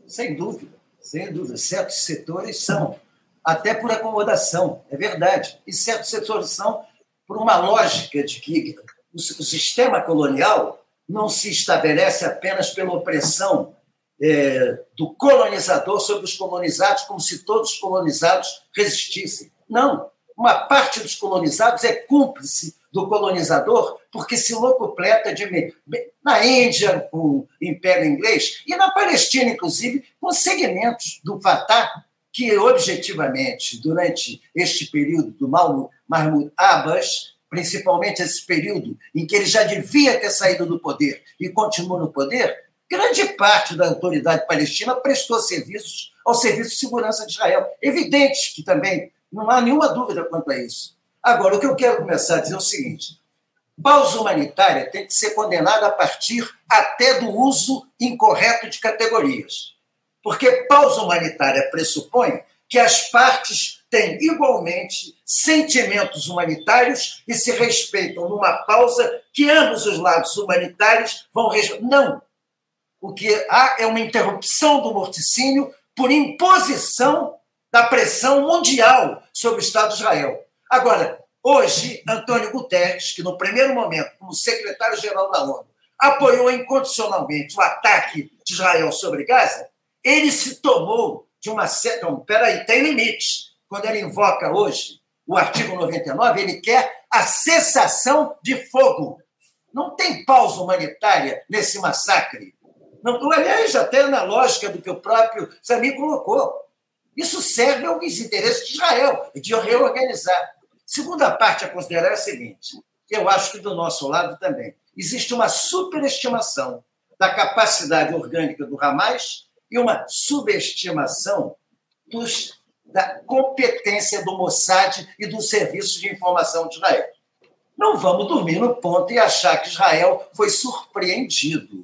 Sem dúvida, sem dúvida. Certos setores são até por acomodação, é verdade. E certos setores são por uma lógica de que o sistema colonial não se estabelece apenas pela opressão é, do colonizador sobre os colonizados, como se todos os colonizados resistissem. Não. Uma parte dos colonizados é cúmplice do colonizador porque se locupleta de na Índia com o Império Inglês e na Palestina inclusive com segmentos do Fatah que objetivamente, durante este período do Mahmoud Abbas, principalmente esse período em que ele já devia ter saído do poder e continua no poder, grande parte da autoridade palestina prestou serviços ao Serviço de Segurança de Israel. Evidente que também não há nenhuma dúvida quanto a isso. Agora, o que eu quero começar a dizer é o seguinte: pausa humanitária tem que ser condenada a partir até do uso incorreto de categorias. Porque pausa humanitária pressupõe que as partes têm igualmente sentimentos humanitários e se respeitam numa pausa que ambos os lados humanitários vão respeitar. Não. O que há é uma interrupção do morticínio por imposição da pressão mundial sobre o Estado de Israel. Agora, hoje, Antônio Guterres, que no primeiro momento, como secretário-geral da ONU, apoiou incondicionalmente o ataque de Israel sobre Gaza, ele se tomou de uma certa. Então, peraí, tem limite. Quando ele invoca hoje o artigo 99, ele quer a cessação de fogo. Não tem pausa humanitária nesse massacre. Aliás, até na lógica do que o próprio Samir colocou. Isso serve aos interesses de Israel, de reorganizar. Segunda parte a considerar é a seguinte: eu acho que do nosso lado também existe uma superestimação da capacidade orgânica do Hamas e uma subestimação dos, da competência do Mossad e do Serviço de Informação de Israel. Não vamos dormir no ponto e achar que Israel foi surpreendido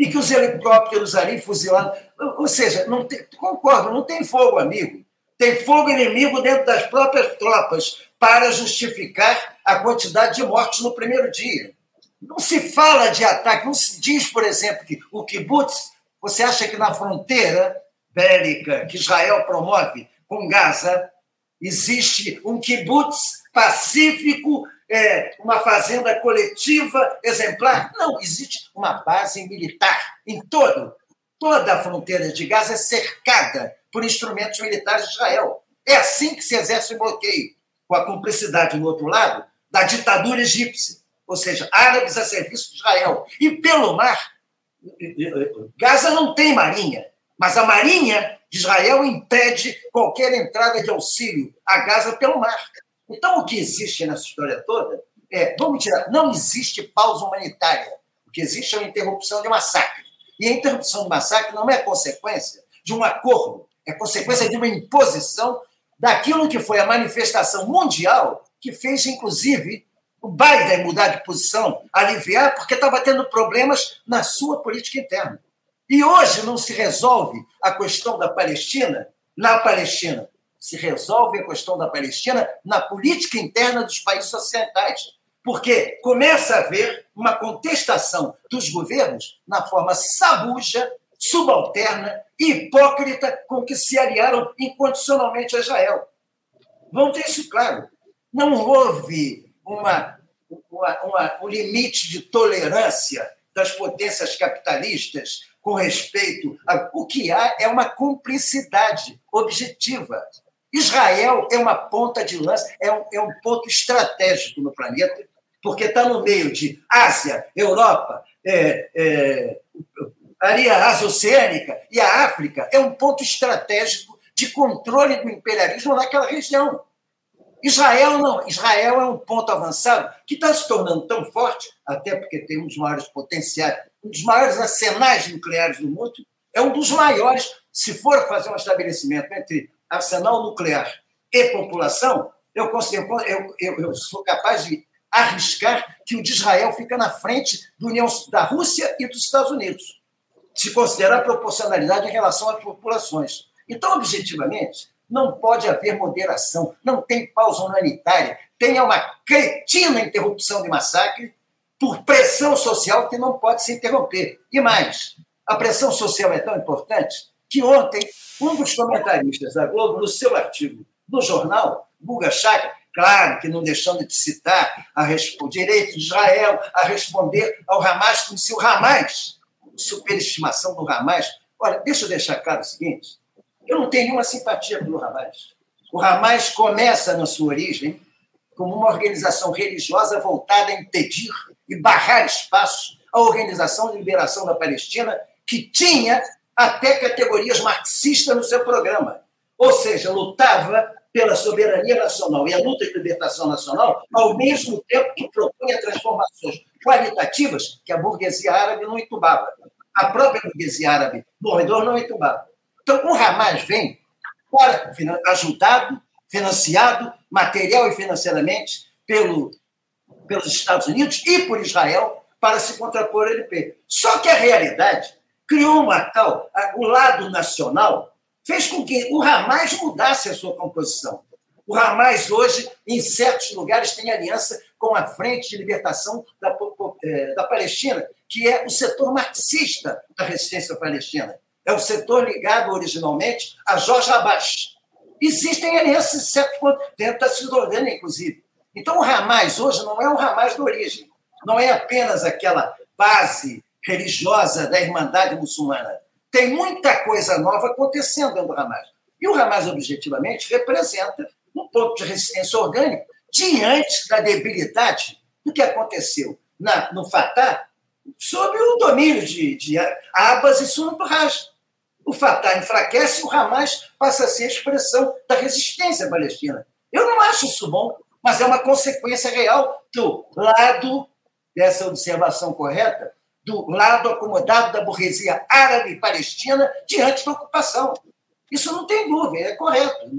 e que os helicópteros ali fuzilando. Ou seja, não tem, concordo, não tem fogo amigo. Tem fogo inimigo dentro das próprias tropas para justificar a quantidade de mortes no primeiro dia. Não se fala de ataque, não se diz, por exemplo, que o kibbutz você acha que na fronteira bélica que Israel promove com Gaza existe um kibbutz pacífico, é, uma fazenda coletiva exemplar? Não, existe uma base militar em todo. Toda a fronteira de Gaza é cercada por instrumentos militares de Israel. É assim que se exerce o bloqueio, com a cumplicidade, no outro lado, da ditadura egípcia, ou seja, árabes a serviço de Israel. E pelo mar, Gaza não tem marinha, mas a marinha de Israel impede qualquer entrada de auxílio a Gaza pelo mar. Então, o que existe nessa história toda é, vamos tirar, não existe pausa humanitária. O que existe é uma interrupção de massacre. E a interrupção de massacre não é consequência de um acordo, é consequência de uma imposição daquilo que foi a manifestação mundial que fez, inclusive, o Biden mudar de posição, aliviar, porque estava tendo problemas na sua política interna. E hoje não se resolve a questão da Palestina na Palestina. Se resolve a questão da Palestina na política interna dos países ocidentais. Porque começa a haver uma contestação dos governos na forma sabuja, subalterna hipócrita com que se aliaram incondicionalmente a Israel. Vamos ter isso claro. Não houve uma, uma, uma, um limite de tolerância das potências capitalistas com respeito a. O que há é uma cumplicidade objetiva. Israel é uma ponta de lança, é um, é um ponto estratégico no planeta, porque está no meio de Ásia, Europa, é, é, área Ásia-Oceânica e a África, é um ponto estratégico de controle do imperialismo naquela região. Israel não. Israel é um ponto avançado que está se tornando tão forte, até porque tem um dos maiores potenciais, um dos maiores arsenais nucleares do mundo, é um dos maiores. Se for fazer um estabelecimento entre arsenal nuclear e população, eu, eu, eu, eu sou capaz de arriscar que o de Israel fica na frente União, da Rússia e dos Estados Unidos, se considerar proporcionalidade em relação às populações. Então, objetivamente, não pode haver moderação, não tem pausa humanitária, tem uma cretina interrupção de massacre por pressão social que não pode se interromper. E mais, a pressão social é tão importante que ontem um dos comentaristas da Globo, no seu artigo no jornal, Guga Chakra, claro que não deixando de citar a, o direito de Israel a responder ao Hamas como se o Hamas, superestimação do Hamas. Olha, deixa eu deixar claro o seguinte: eu não tenho nenhuma simpatia pelo Hamas. O Hamas começa, na sua origem, como uma organização religiosa voltada a impedir e barrar espaços à Organização de Liberação da Palestina, que tinha até categorias marxistas no seu programa. Ou seja, lutava pela soberania nacional e a luta de libertação nacional, ao mesmo tempo que propunha transformações qualitativas que a burguesia árabe não entubava. A própria burguesia árabe no redor não entubava. Então, o Hamas vem fora, ajudado, financiado, material e financeiramente, pelo, pelos Estados Unidos e por Israel para se contrapor ao LP. Só que a realidade criou uma tal. O lado nacional fez com que o Hamas mudasse a sua composição. O Hamas, hoje, em certos lugares, tem aliança com a Frente de Libertação da, é, da Palestina, que é o setor marxista da resistência palestina. É o setor ligado originalmente a Jorge Abbas. Existem alianças, certo ponto, dentro da Cisjordânia, inclusive. Então, o Hamas hoje não é o Hamas de origem. Não é apenas aquela base religiosa da Irmandade Muçulmana tem muita coisa nova acontecendo dentro do Hamas. E o Hamas, objetivamente, representa um ponto de resistência orgânica diante da debilidade do que aconteceu na, no Fatah sob o domínio de, de Abbas e Sunni Raj. O Fatah enfraquece e o Hamas passa a ser a expressão da resistência palestina. Eu não acho isso bom, mas é uma consequência real do lado dessa observação correta do lado acomodado da burguesia árabe e palestina diante da ocupação. Isso não tem dúvida, é correto.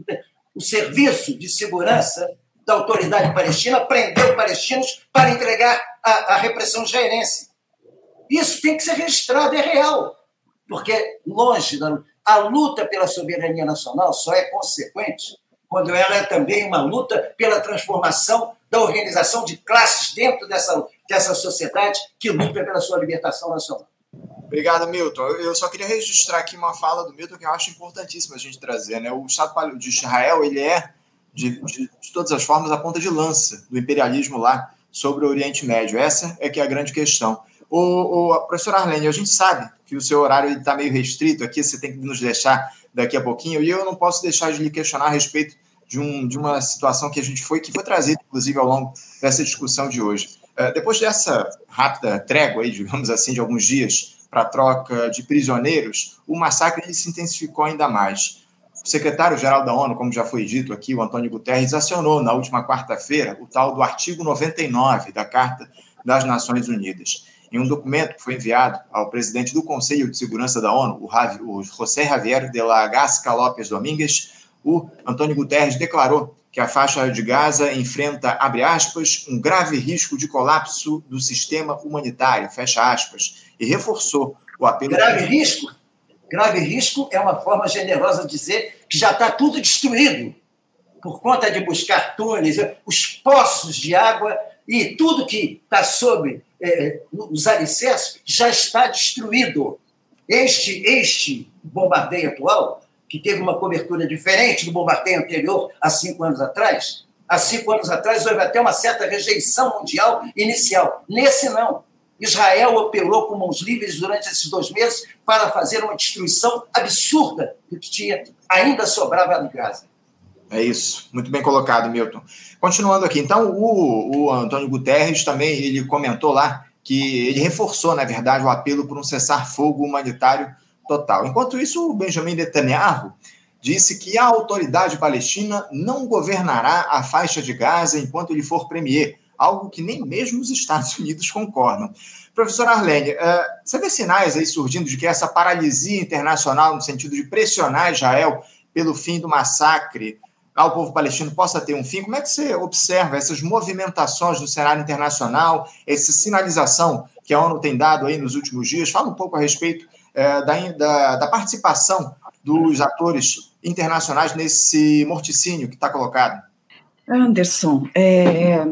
O serviço de segurança da autoridade palestina prendeu palestinos para entregar a, a repressão israelense. Isso tem que ser registrado, é real. Porque, longe da a luta pela soberania nacional só é consequente quando ela é também uma luta pela transformação da organização de classes dentro dessa, dessa sociedade que luta pela sua libertação nacional. Obrigado, Milton. Eu só queria registrar aqui uma fala do Milton que eu acho importantíssima a gente trazer. Né? O Estado de Israel ele é, de, de, de todas as formas, a ponta de lança do imperialismo lá sobre o Oriente Médio. Essa é que é a grande questão. O, o professor Arlene, a gente sabe que o seu horário está meio restrito aqui, você tem que nos deixar daqui a pouquinho, e eu não posso deixar de lhe questionar a respeito de, um, de uma situação que a gente foi, que foi trazida, inclusive, ao longo dessa discussão de hoje. Uh, depois dessa rápida trégua, aí, digamos assim, de alguns dias para a troca de prisioneiros, o massacre se intensificou ainda mais. O secretário-geral da ONU, como já foi dito aqui, o Antônio Guterres, acionou na última quarta-feira o tal do artigo 99 da Carta das Nações Unidas. Em um documento que foi enviado ao presidente do Conselho de Segurança da ONU, o José Javier de la Gasca López Domingues, o Antônio Guterres declarou que a faixa de Gaza enfrenta, abre aspas, um grave risco de colapso do sistema humanitário, fecha aspas, e reforçou o apelo. Grave risco? Grave risco é uma forma generosa de dizer que já está tudo destruído por conta de buscar túneis, os poços de água e tudo que está sob é, os alicerces já está destruído. Este, este bombardeio atual que teve uma cobertura diferente do bombardeio anterior há cinco anos atrás, há cinco anos atrás houve até uma certa rejeição mundial inicial. Nesse não. Israel operou com mãos livres durante esses dois meses para fazer uma destruição absurda do que tinha ainda sobrava no Gaza. É isso, muito bem colocado, Milton. Continuando aqui, então, o, o Antônio Guterres também ele comentou lá que ele reforçou, na verdade, o apelo por um cessar-fogo humanitário total. Enquanto isso, o Benjamin Netanyahu disse que a autoridade palestina não governará a faixa de Gaza enquanto ele for premier, algo que nem mesmo os Estados Unidos concordam. Professor Arlene, uh, você vê sinais aí surgindo de que essa paralisia internacional, no sentido de pressionar Israel pelo fim do massacre ao povo palestino, possa ter um fim? Como é que você observa essas movimentações no cenário internacional, essa sinalização que a ONU tem dado aí nos últimos dias? Fala um pouco a respeito uh, da, da, da participação dos atores internacionais nesse morticínio que está colocado? Anderson, é,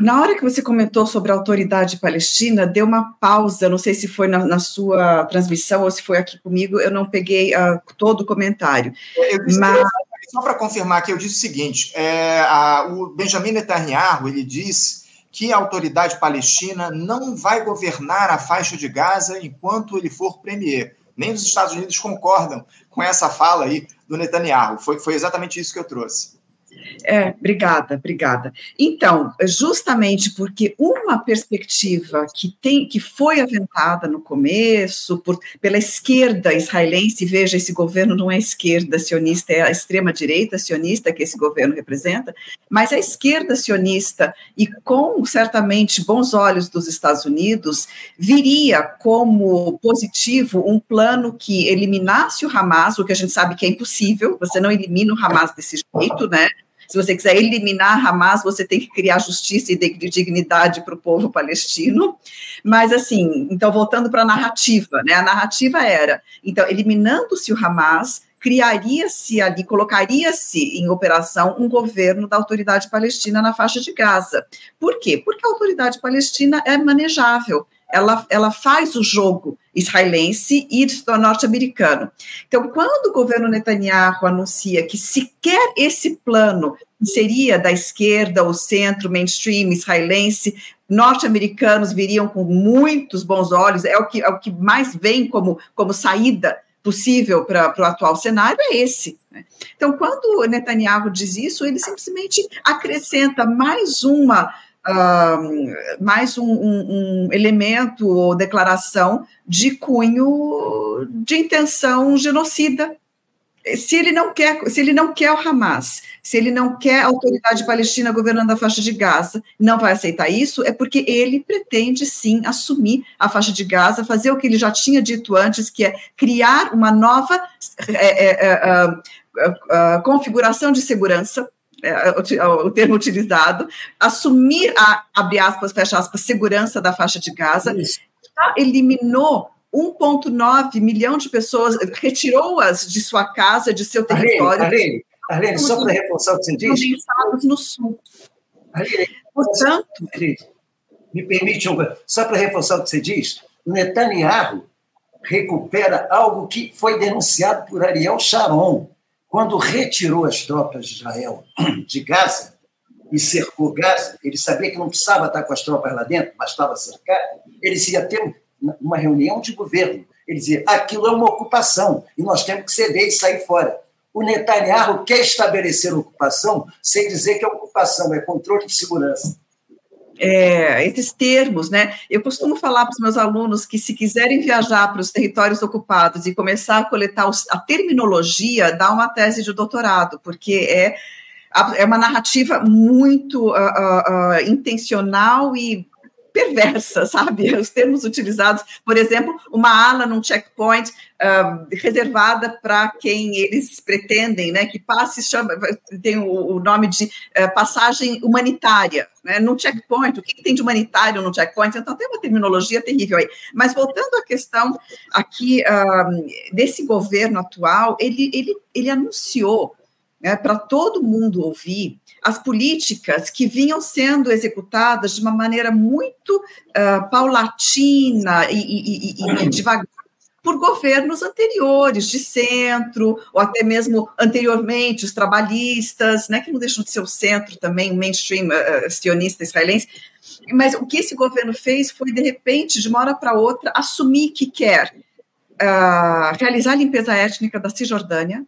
na hora que você comentou sobre a autoridade palestina, deu uma pausa, não sei se foi na, na sua transmissão ou se foi aqui comigo, eu não peguei uh, todo o comentário. Disse, mas... Só para confirmar que eu disse o seguinte, é, a, o Benjamin Netanyahu, ele disse que a autoridade palestina não vai governar a faixa de Gaza enquanto ele for premier. Nem os Estados Unidos concordam com essa fala aí do Netanyahu. Foi, foi exatamente isso que eu trouxe. É, obrigada, obrigada. Então, justamente porque uma perspectiva que tem, que foi aventada no começo por, pela esquerda israelense, veja, esse governo não é esquerda sionista, é a extrema direita sionista que esse governo representa, mas a esquerda sionista e com certamente bons olhos dos Estados Unidos viria como positivo um plano que eliminasse o Hamas, o que a gente sabe que é impossível. Você não elimina o Hamas desse jeito, né? Se você quiser eliminar Hamas, você tem que criar justiça e dignidade para o povo palestino. Mas, assim, então, voltando para a narrativa, né? A narrativa era, então, eliminando-se o Hamas, criaria-se ali, colocaria-se em operação um governo da autoridade palestina na faixa de Gaza. Por quê? Porque a autoridade palestina é manejável ela, ela faz o jogo israelense e norte-americano. Então, quando o governo Netanyahu anuncia que sequer esse plano seria da esquerda, o centro, mainstream israelense, norte-americanos viriam com muitos bons olhos, é o que, é o que mais vem como, como saída possível para o atual cenário é esse. Né? Então, quando Netanyahu diz isso, ele simplesmente acrescenta mais uma uh, mais um, um, um, elemento ou declaração de cunho de intenção genocida. Se ele não quer, se ele não quer o Hamas, se ele não quer a autoridade palestina governando a faixa de Gaza, não vai aceitar isso, é porque ele pretende sim assumir a faixa de Gaza, fazer o que ele já tinha dito antes, que é criar uma nova é, é, é, configuração de segurança é, o termo utilizado, assumir a, abre aspas, fecha aspas, segurança da faixa de Gaza, já eliminou 1,9 milhão de pessoas, retirou-as de sua casa, de seu território. Arlene, Arlene, só para reforçar o que você disse. no sul. Arlene, Portanto. Arlene, me permite, só para reforçar o que você diz, o Netanyahu recupera algo que foi denunciado por Ariel Sharon quando retirou as tropas de Israel de Gaza e cercou Gaza, ele sabia que não precisava estar com as tropas lá dentro, bastava cercar, ele ia ter uma reunião de governo. Ele dizia: aquilo é uma ocupação e nós temos que ceder e sair fora. O Netanyahu quer estabelecer ocupação sem dizer que é ocupação, é controle de segurança é, esses termos, né? Eu costumo falar para os meus alunos que se quiserem viajar para os territórios ocupados e começar a coletar os, a terminologia, dá uma tese de doutorado, porque é, é uma narrativa muito uh, uh, uh, intencional e perversa, sabe? Os termos utilizados, por exemplo, uma ala num checkpoint uh, reservada para quem eles pretendem, né, que passe, chama, tem o, o nome de uh, passagem humanitária, né, num checkpoint, o que, que, tem de humanitário no checkpoint? Então, tem uma terminologia terrível aí. Mas, voltando à questão aqui uh, desse governo atual, ele, ele, ele anunciou né, para todo mundo ouvir as políticas que vinham sendo executadas de uma maneira muito uh, paulatina e, e, e, e devagar por governos anteriores, de centro, ou até mesmo anteriormente, os trabalhistas, né, que não deixam de ser o centro também, o mainstream uh, sionista israelense. Mas o que esse governo fez foi, de repente, de uma hora para outra, assumir que quer uh, realizar a limpeza étnica da Cisjordânia,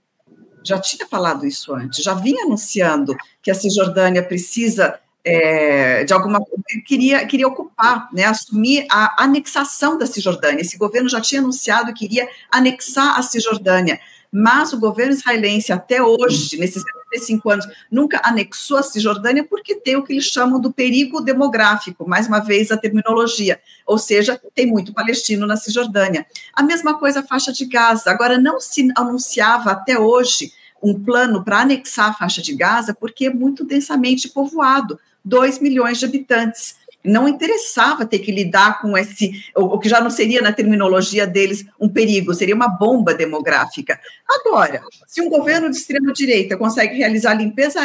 já tinha falado isso antes, já vinha anunciando que a Cisjordânia precisa é, de alguma queria queria ocupar, né, assumir a anexação da Cisjordânia. Esse governo já tinha anunciado que iria anexar a Cisjordânia, mas o governo israelense até hoje, nesses 75 anos, nunca anexou a Cisjordânia porque tem o que eles chamam do perigo demográfico, mais uma vez a terminologia, ou seja, tem muito palestino na Cisjordânia. A mesma coisa a faixa de Gaza, agora não se anunciava até hoje um plano para anexar a faixa de Gaza porque é muito densamente povoado, 2 milhões de habitantes não interessava ter que lidar com esse, o que já não seria na terminologia deles um perigo, seria uma bomba demográfica. Agora, se um governo de extrema direita consegue realizar limpeza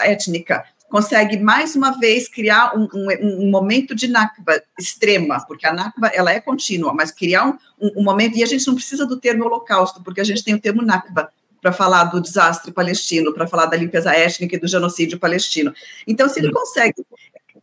étnica, consegue mais uma vez criar um, um, um momento de Nakba extrema, porque a Nakba ela é contínua, mas criar um, um, momento, e a gente não precisa do termo holocausto, porque a gente tem o termo Nakba, para falar do desastre palestino, para falar da limpeza étnica e do genocídio palestino. Então, se ele consegue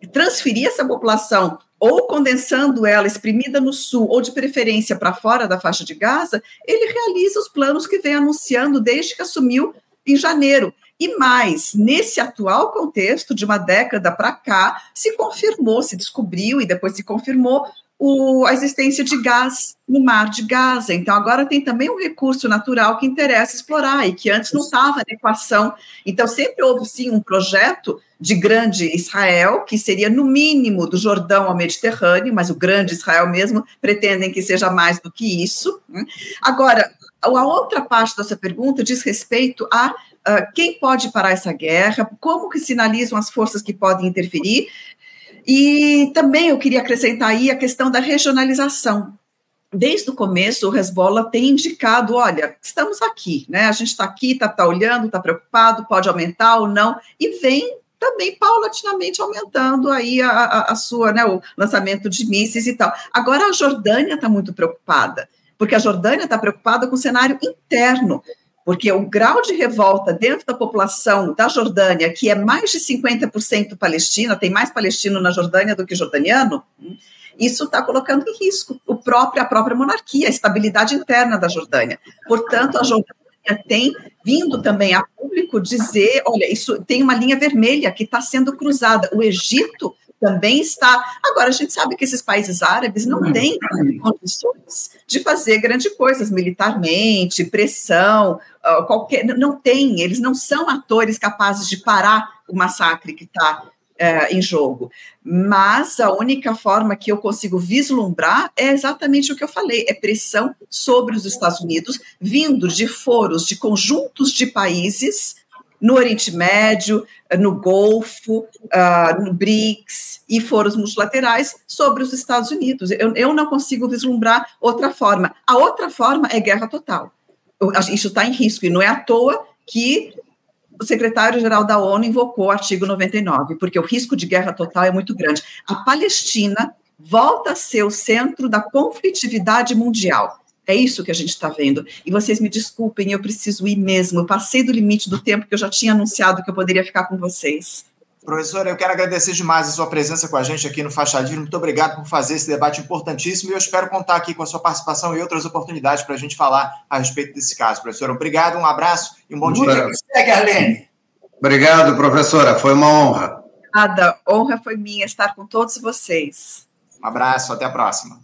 transferir essa população ou condensando ela, exprimida no sul, ou de preferência para fora da faixa de Gaza, ele realiza os planos que vem anunciando desde que assumiu em janeiro. E mais, nesse atual contexto, de uma década para cá, se confirmou, se descobriu e depois se confirmou o, a existência de gás no mar de Gaza. Então, agora tem também um recurso natural que interessa explorar e que antes não estava na equação. Então, sempre houve, sim, um projeto de grande Israel, que seria no mínimo do Jordão ao Mediterrâneo, mas o grande Israel mesmo pretendem que seja mais do que isso. Né? Agora, a outra parte dessa pergunta diz respeito a uh, quem pode parar essa guerra, como que sinalizam as forças que podem interferir, e também eu queria acrescentar aí a questão da regionalização. Desde o começo, o Hezbollah tem indicado: olha, estamos aqui, né? A gente está aqui, está tá olhando, está preocupado, pode aumentar ou não, e vem também paulatinamente aumentando aí a, a, a sua, né, o lançamento de mísseis e tal. Agora a Jordânia está muito preocupada, porque a Jordânia está preocupada com o cenário interno, porque o grau de revolta dentro da população da Jordânia, que é mais de 50% palestina, tem mais palestino na Jordânia do que jordaniano, isso está colocando em risco o próprio, a própria monarquia, a estabilidade interna da Jordânia. Portanto, a Jordânia tem vindo também a público dizer, olha, isso tem uma linha vermelha que está sendo cruzada. O Egito também está. Agora, a gente sabe que esses países árabes não uhum. têm condições de fazer grandes coisas militarmente, pressão, ah, qualquer. Não tem, eles não são atores capazes de parar o massacre que está é, em jogo. Mas a única forma que eu consigo vislumbrar é exatamente o que eu falei: é pressão sobre os Estados Unidos, vindo de foros de conjuntos de países no Oriente Médio, no Golfo, uh, no BRICS e foros multilaterais sobre os Estados Unidos. Eu, eu não consigo vislumbrar outra forma. A outra forma é guerra total. Isso está em risco, e não é à toa que o secretário-geral da ONU invocou o artigo 99, porque o risco de guerra total é muito grande. A Palestina volta a ser o centro da conflitividade mundial. É isso que a gente está vendo. E vocês me desculpem, eu preciso ir mesmo. Eu passei do limite do tempo que eu já tinha anunciado que eu poderia ficar com vocês. Professora, eu quero agradecer demais a sua presença com a gente aqui no Livre. Muito obrigado por fazer esse debate importantíssimo e eu espero contar aqui com a sua participação e outras oportunidades para a gente falar a respeito desse caso. Professora, obrigado, um abraço e um bom dia. Segue, Arlene. Obrigado, professora. Foi uma honra. Nada, honra foi minha estar com todos vocês. Um abraço, até a próxima.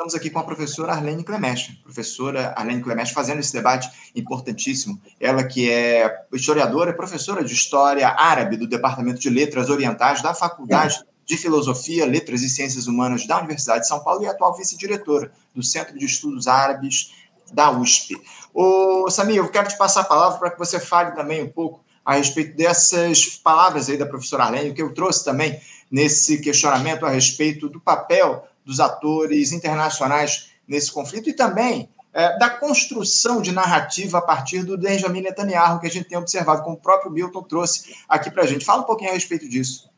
Estamos aqui com a professora Arlene Clemente, professora Arlene Clemente, fazendo esse debate importantíssimo. Ela que é historiadora professora de História Árabe do Departamento de Letras Orientais da Faculdade de Filosofia, Letras e Ciências Humanas da Universidade de São Paulo e atual vice-diretora do Centro de Estudos Árabes da USP. Ô, Samir, eu quero te passar a palavra para que você fale também um pouco a respeito dessas palavras aí da professora Arlene, que eu trouxe também nesse questionamento a respeito do papel dos atores internacionais nesse conflito e também é, da construção de narrativa a partir do Benjamin Netanyahu, que a gente tem observado, como o próprio Milton trouxe aqui para a gente. Fala um pouquinho a respeito disso.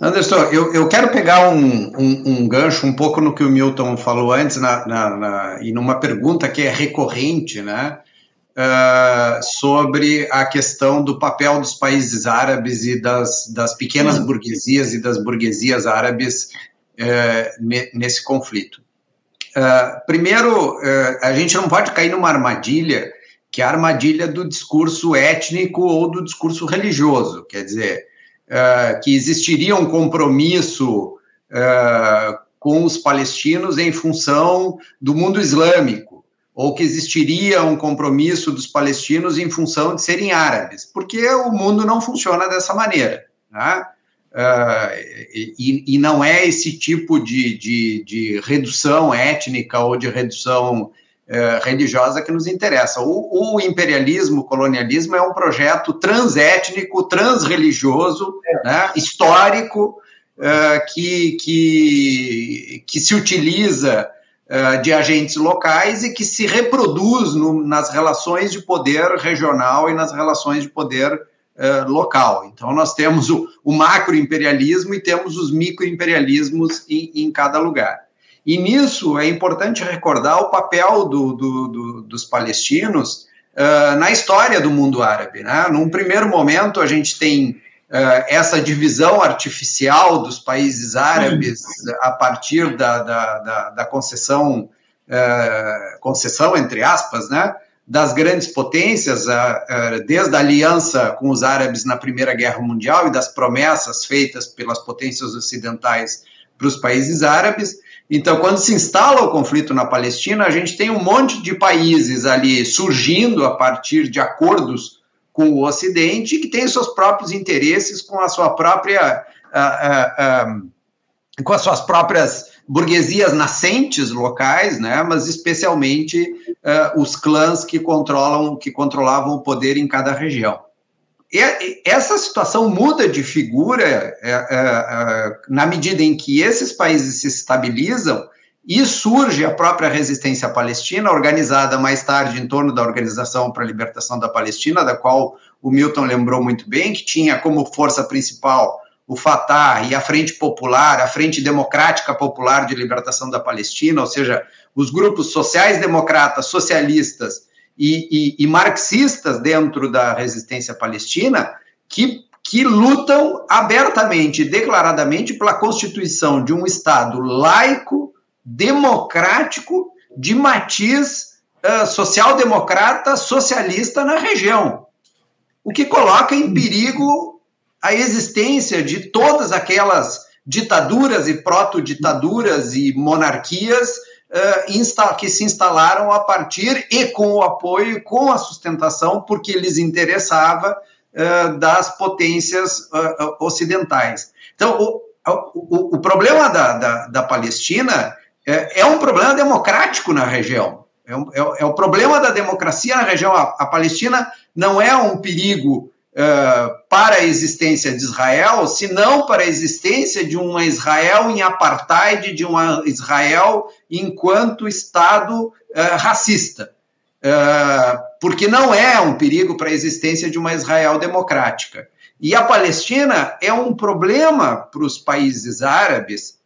Anderson, eu, eu quero pegar um, um, um, gancho um pouco no que o Milton falou antes na, na, na e numa pergunta que é recorrente, né? Uh, sobre a questão do papel dos países árabes e das, das pequenas burguesias e das burguesias árabes é, nesse conflito. Uh, primeiro, uh, a gente não pode cair numa armadilha, que é a armadilha do discurso étnico ou do discurso religioso, quer dizer, uh, que existiria um compromisso com os palestinos em função do mundo islâmico, ou que existiria um compromisso dos palestinos em função de serem árabes, porque o mundo não funciona dessa maneira. Né? Uh, e, e, não é esse tipo de, de, de, redução étnica ou de redução uh, religiosa que nos interessa. O, o, imperialismo, o colonialismo é um projeto transétnico, transreligioso, é. né, histórico, uh, que, que, que se utiliza de agentes locais e que se reproduz no, nas relações de poder regional e nas relações de poder uh, local. Então, nós temos o, o macroimperialismo e temos os microimperialismos em, em cada lugar. E nisso é importante recordar o papel do, do, do, dos palestinos uh, na história do mundo árabe. Né? Num primeiro momento, a gente tem uh, essa divisão artificial dos países árabes a partir da, da, da, da concessão, uh, concessão, entre aspas, né? Das grandes potências, desde a aliança com os árabes na Primeira Guerra Mundial e das promessas feitas pelas potências ocidentais para os países árabes. Então, quando se instala o conflito na Palestina, a gente tem um monte de países ali surgindo a partir de acordos com o Ocidente que têm seus próprios interesses com a sua própria. com as suas próprias burguesias nascentes locais, né, mas especialmente uh, os clãs que controlam, que controlavam o poder em cada região. E essa situação muda de figura é, é, é, na medida em que esses países se estabilizam e surge a própria resistência palestina, organizada mais tarde em torno da Organização para a Libertação da Palestina, da qual o Milton lembrou muito bem, que tinha como força principal o Fatah e a Frente Popular, a Frente Democrática Popular de Libertação da Palestina, ou seja, os grupos sociais-democratas, socialistas e, e, e, marxistas dentro da resistência palestina, que, que lutam abertamente declaradamente pela constituição de um Estado laico, democrático, de matiz uh, social-democrata, socialista na região. O que coloca em perigo a existência de todas aquelas ditaduras e proto-ditaduras e monarquias uh, que se instalaram a partir e com o apoio com a sustentação, porque lhes interessava uh, das potências uh, ocidentais. Então, o, o, o problema da, da, da Palestina é, é, um problema democrático na região. É, um, é, é, o problema da democracia na região. A, a Palestina não é um perigo para a existência de Israel, senão para a existência de uma Israel em apartheid, de uma Israel enquanto Estado uh, racista. Uh, porque não é um perigo para a existência de uma Israel democrática. E a Palestina é um problema para os países árabes,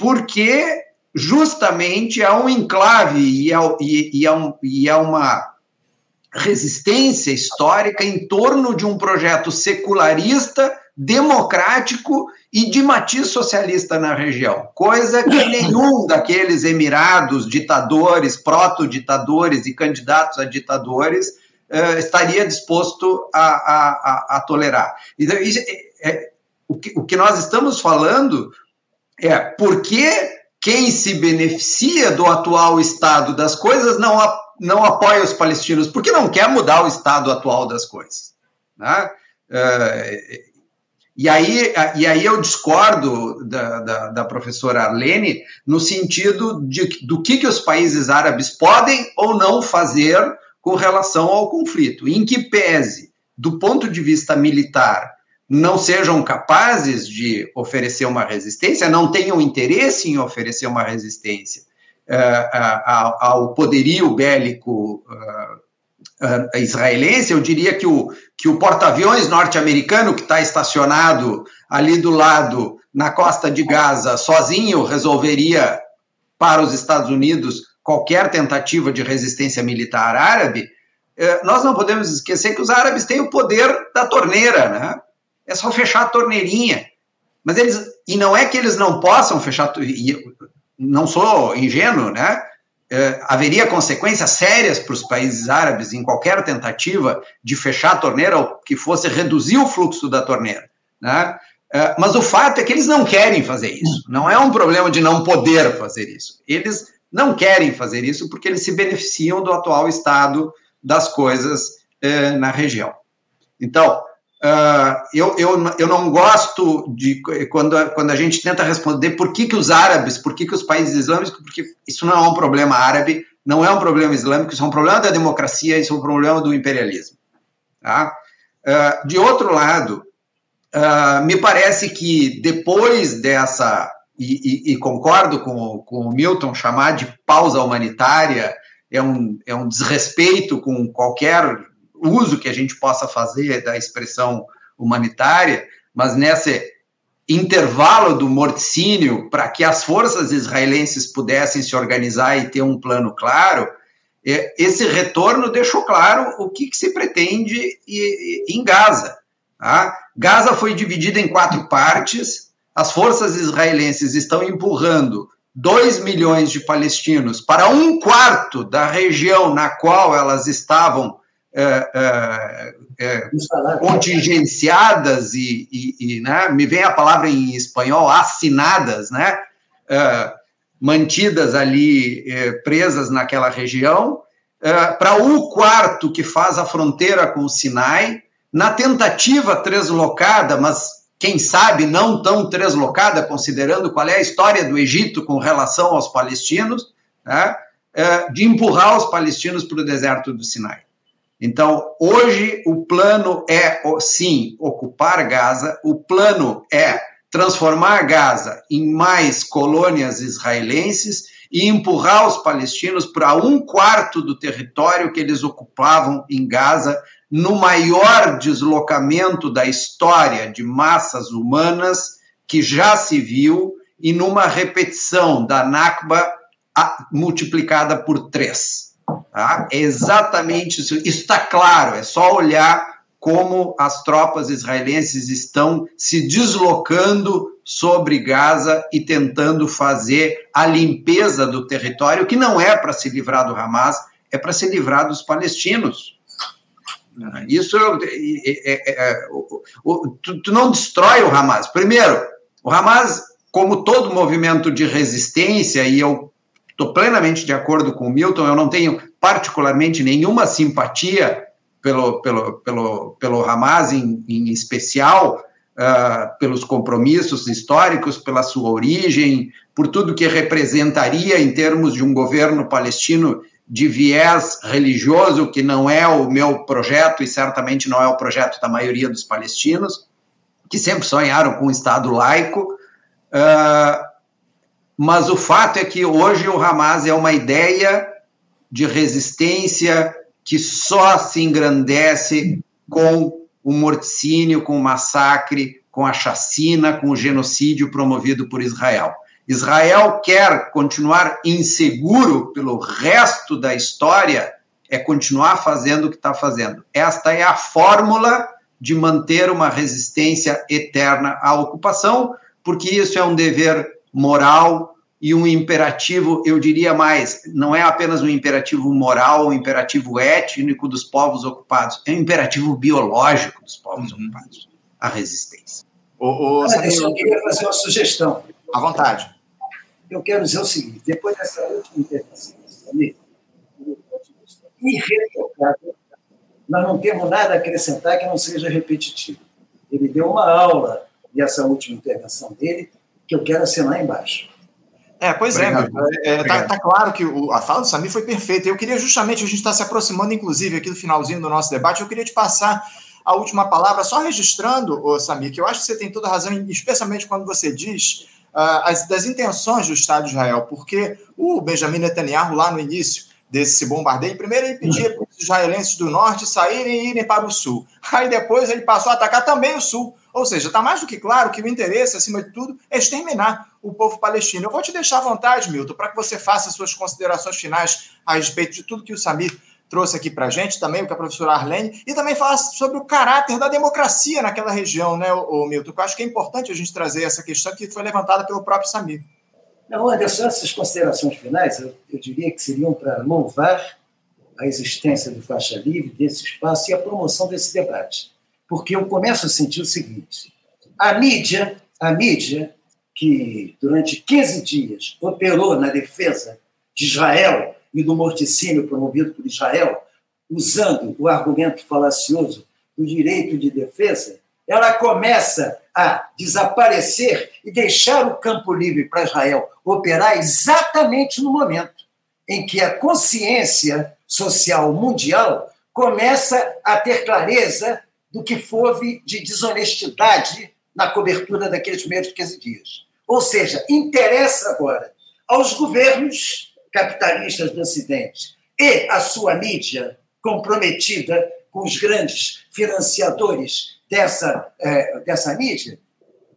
porque justamente há um enclave e há, e, e há, um, e há uma resistência histórica em torno de um projeto secularista, democrático e de matiz socialista na região, coisa que nenhum daqueles emirados, ditadores, proto-ditadores e candidatos a ditadores uh, estaria disposto a, a, a, a tolerar. Então, é, é, o, que, o que nós estamos falando é por que quem se beneficia do atual estado das coisas não não apoia os palestinos, porque não quer mudar o estado atual das coisas. Né? Uh, e, aí, e aí eu discordo da, da, da, professora Arlene no sentido de, do que, que os países árabes podem ou não fazer com relação ao conflito. Em que pese, do ponto de vista militar, não sejam capazes de oferecer uma resistência, não tenham interesse em oferecer uma resistência, ao poderio bélico uh, israelense, eu diria que o, que o porta-aviões norte-americano, que está estacionado ali do lado, na costa de Gaza, sozinho resolveria para os Estados Unidos qualquer tentativa de resistência militar árabe, nós não podemos esquecer que os árabes têm o poder da torneira, né? É só fechar a torneirinha. Mas eles, e não é que eles não possam fechar, não sou ingênuo, né? É, haveria consequências sérias para os países árabes em qualquer tentativa de fechar a torneira ou que fosse reduzir o fluxo da torneira, né? É, mas o fato é que eles não querem fazer isso. Não é um problema de não poder fazer isso. Eles não querem fazer isso porque eles se beneficiam do atual estado das coisas eh, na região. Então, uh, eu, eu, eu não gosto de quando, quando a gente tenta responder por que, que os árabes, por que, que os países islâmicos, porque isso não é um problema árabe, não é um problema islâmico, isso é um problema da democracia, isso é um problema do imperialismo. Tá? Uh, de outro lado, uh, me parece que depois dessa, e, e, e, concordo com, com o Milton, chamar de pausa humanitária é um, é um desrespeito com qualquer uso que a gente possa fazer da expressão humanitária, mas nesse intervalo do morticínio, para que as forças israelenses pudessem se organizar e ter um plano claro, é, esse retorno deixou claro o que, que se pretende em Gaza. Tá? Gaza foi dividida em quatro partes, as forças israelenses estão empurrando 2 milhões de palestinos para um quarto da região na qual elas estavam é, é, é, contingenciadas e, e, e né, me vem a palavra em espanhol, assinadas, né, é, mantidas ali é, presas naquela região, para o quarto que faz a fronteira com o Sinai, na tentativa translocada, mas quem sabe não tão translocada, considerando qual é a história do Egito com relação aos palestinos, né, de empurrar os palestinos para o deserto do Sinai. Então, hoje o plano é, sim, ocupar Gaza, o plano é transformar Gaza em mais colônias israelenses e empurrar os palestinos para um quarto do território que eles ocupavam em Gaza, no maior deslocamento da história de massas humanas que já se viu e numa repetição da Nakba multiplicada por três. Tá? É exatamente isso. Está claro, é só olhar como as tropas israelenses estão se deslocando sobre Gaza e tentando fazer a limpeza do território, que não é para se livrar do Hamas, é para se livrar dos palestinos. Isso é, é, é, é tu, tu não destrói o Hamas. Primeiro, o Hamas, como todo movimento de resistência, e eu Estou plenamente de acordo com o Milton, eu não tenho particularmente nenhuma simpatia pelo, pelo, pelo, pelo Hamas em, em especial, uh, pelos compromissos históricos, pela sua origem, por tudo que representaria em termos de um governo palestino de viés religioso, que não é o meu projeto e certamente não é o projeto da maioria dos palestinos, que sempre sonharam com um Estado laico. Uh, mas o fato é que hoje o Hamas é uma ideia de resistência que só se engrandece com o morticínio, com o massacre, com a chacina, com o genocídio promovido por Israel. Israel quer continuar inseguro pelo resto da história, é continuar fazendo o que está fazendo. Esta é a fórmula de manter uma resistência eterna à ocupação, porque isso é um dever moral e um imperativo, eu diria mais, não é apenas um imperativo moral, um imperativo étnico dos povos ocupados, é um imperativo biológico dos povos uhum. ocupados, a resistência. O, o, eu só queria fazer uma sugestão. À vontade. Eu quero dizer o seguinte: depois dessa última intervenção, irretocável, nós não temos nada a acrescentar que não seja repetitivo. Ele deu uma aula nessa última intervenção dele que eu quero assinar embaixo. É, pois é, Obrigado. é, é tá, tá, claro que o, a fala do Samir foi perfeita. Eu queria justamente, a gente está se aproximando, inclusive, aqui do finalzinho do nosso debate, eu queria te passar a última palavra, só registrando, ô, Samir, que eu acho que você tem toda a razão, especialmente quando você diz uh, as, das intenções do Estado de Israel, porque o Benjamin Netanyahu, lá no início, desse bombardeio, primeiro ele pedia para os israelenses do norte saírem e irem para o sul. Aí depois ele passou a atacar também o sul. Ou seja, está mais do que claro que o interesse, acima de tudo, é exterminar o povo palestino. Eu vou te deixar à vontade, Milton, para que você faça suas considerações finais a respeito de tudo que o Samir trouxe aqui para a gente, também o que a professora Arlene, e também falar sobre o caráter da democracia naquela região, né, o Milton? Eu acho que é importante a gente trazer essa questão que foi levantada pelo próprio Samir. Não, Anderson, essas considerações finais, eu, eu diria que seriam para louvar a existência do faixa livre, desse espaço e a promoção desse debate porque eu começo a sentir o seguinte: a mídia, a mídia que durante 15 dias operou na defesa de Israel e do morticínio promovido por Israel, usando o argumento falacioso do direito de defesa, ela começa a desaparecer e deixar o campo livre para Israel operar exatamente no momento em que a consciência social mundial começa a ter clareza do que houve de desonestidade na cobertura daqueles primeiros 15 dias. Ou seja, interessa agora aos governos capitalistas do Ocidente e à sua mídia comprometida com os grandes financiadores dessa, é, dessa mídia,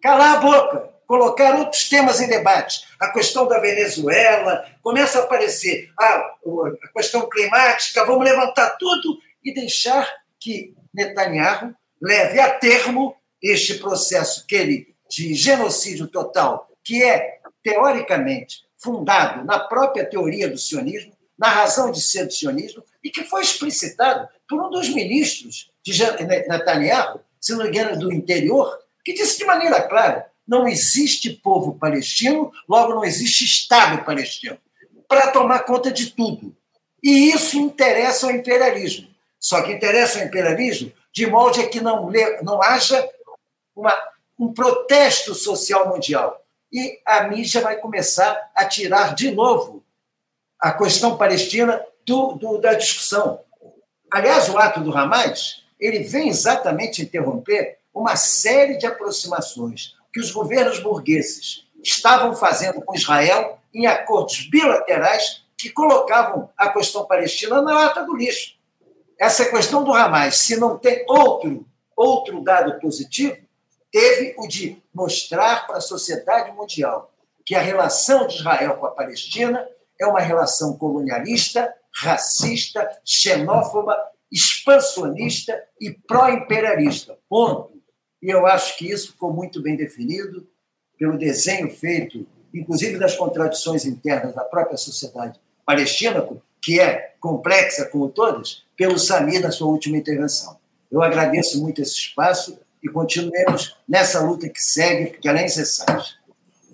calar a boca, colocar outros temas em debate. A questão da Venezuela, começa a aparecer ah, a questão climática, vamos levantar tudo e deixar que Netanyahu leve a termo este processo que ele, de genocídio total, que é, teoricamente, fundado na própria teoria do sionismo, na razão de ser do sionismo, e que foi explicitado por um dos ministros de Netanyahu, se não me engano, do interior, que disse de maneira clara: não existe povo palestino, logo não existe Estado palestino, para tomar conta de tudo. E isso interessa ao imperialismo. Só que interessa ao imperialismo de modo a que não, não haja uma, um protesto social mundial. E a mídia vai começar a tirar de novo a questão palestina do, do, da discussão. Aliás, o ato do Hamas ele vem exatamente interromper uma série de aproximações que os governos burgueses estavam fazendo com Israel em acordos bilaterais que colocavam a questão palestina na lata do lixo. Essa questão do Hamas, se não tem outro, outro dado positivo, teve o de mostrar para a sociedade mundial que a relação de Israel com a Palestina é uma relação colonialista, racista, xenófoba, expansionista e pró-imperialista. Ponto. E eu acho que isso ficou muito bem definido pelo desenho feito, inclusive das contradições internas da própria sociedade palestina, que é complexa como todas, pelo Sami na sua última intervenção. Eu agradeço muito esse espaço e continuemos nessa luta que segue, que ela é incessante.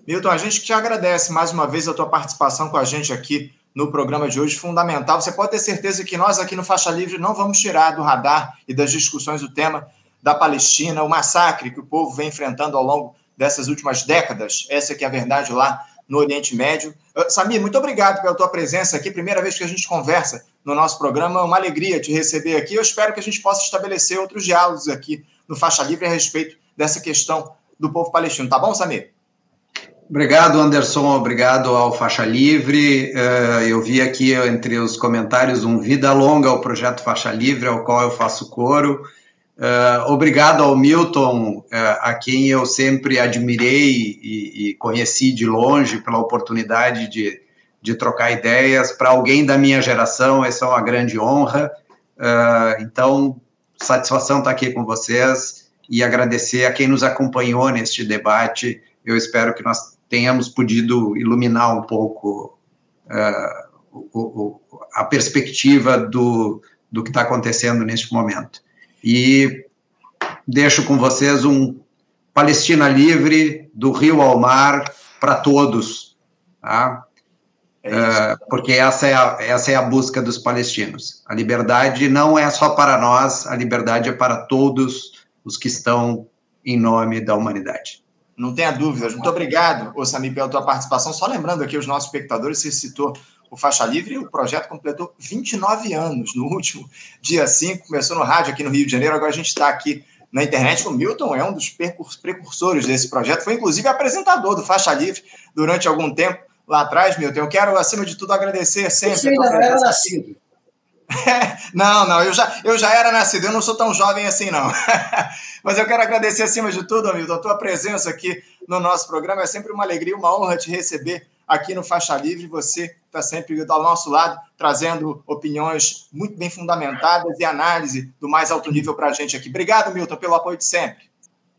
Milton, a gente te agradece mais uma vez a tua participação com a gente aqui no programa de hoje, fundamental. Você pode ter certeza que nós aqui no Faixa Livre não vamos tirar do radar e das discussões o tema da Palestina, o massacre que o povo vem enfrentando ao longo dessas últimas décadas. Essa que é a verdade lá no Oriente Médio. Uh, Samir, muito obrigado pela tua presença aqui. Primeira vez que a gente conversa no nosso programa. É uma alegria te receber aqui. Eu espero que a gente possa estabelecer outros diálogos aqui no Faixa Livre a respeito dessa questão do povo palestino. Tá bom, Samir? Obrigado, Anderson. Obrigado ao Faixa Livre. Eh, eu vi aqui entre os comentários um vida longa ao projeto Faixa Livre, ao qual eu faço coro. Uh, obrigado ao Milton, uh, a quem eu sempre admirei e, e, conheci de longe pela oportunidade de, de trocar ideias. Para alguém da minha geração, essa é uma grande honra. Uh, então, satisfação estar aqui com vocês e agradecer a quem nos acompanhou neste debate. Eu espero que nós tenhamos podido iluminar um pouco o, o, a perspectiva do, do que está acontecendo neste momento. E deixo com vocês um Palestina livre, do rio ao mar, para todos. Tá? É uh, porque essa é, a, essa é a busca dos palestinos. A liberdade não é só para nós, a liberdade é para todos os que estão em nome da humanidade. Não tenha dúvidas. Muito obrigado, Osami, pela tua participação. Só lembrando aqui os nossos espectadores, você citou o Faixa Livre, o projeto completou 29 anos no último dia 5, começou no rádio aqui no Rio de Janeiro, agora a gente está aqui na internet. O Milton é um dos precursores desse projeto, foi inclusive apresentador do Faixa Livre durante algum tempo lá atrás, Milton. Eu quero, acima de tudo, agradecer sempre. Você ainda não era nascido. não, não, eu já, eu já era nascido, eu não sou tão jovem assim, não. Mas eu quero agradecer, acima de tudo, Milton, a tua presença aqui no nosso programa. É sempre uma alegria, uma honra te receber aqui no Faixa Livre. Você está sempre ao nosso lado, trazendo opiniões muito bem fundamentadas e análise do mais alto nível para a gente aqui. Obrigado, Milton, pelo apoio de sempre.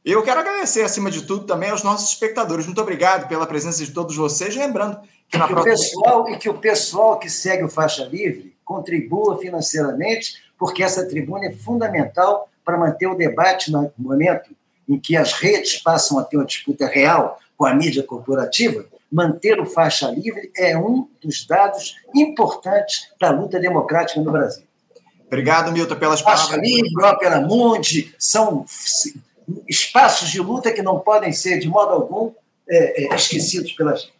Eu quero agradecer, acima de tudo, também aos nossos espectadores. Muito obrigado pela presença de todos vocês. Lembrando que, na que próxima... o pessoal E que o pessoal que segue o Faixa Livre contribua financeiramente, porque essa tribuna é fundamental para manter o debate no momento em que as redes passam a ter uma disputa real com a mídia corporativa manter o faixa livre é um dos dados importantes da luta democrática no Brasil. Obrigado, Milton, pelas palavras. Faixa livre, Ópera Mundi, são espaços de luta que não podem ser, de modo algum, é, é, esquecidos pela gente.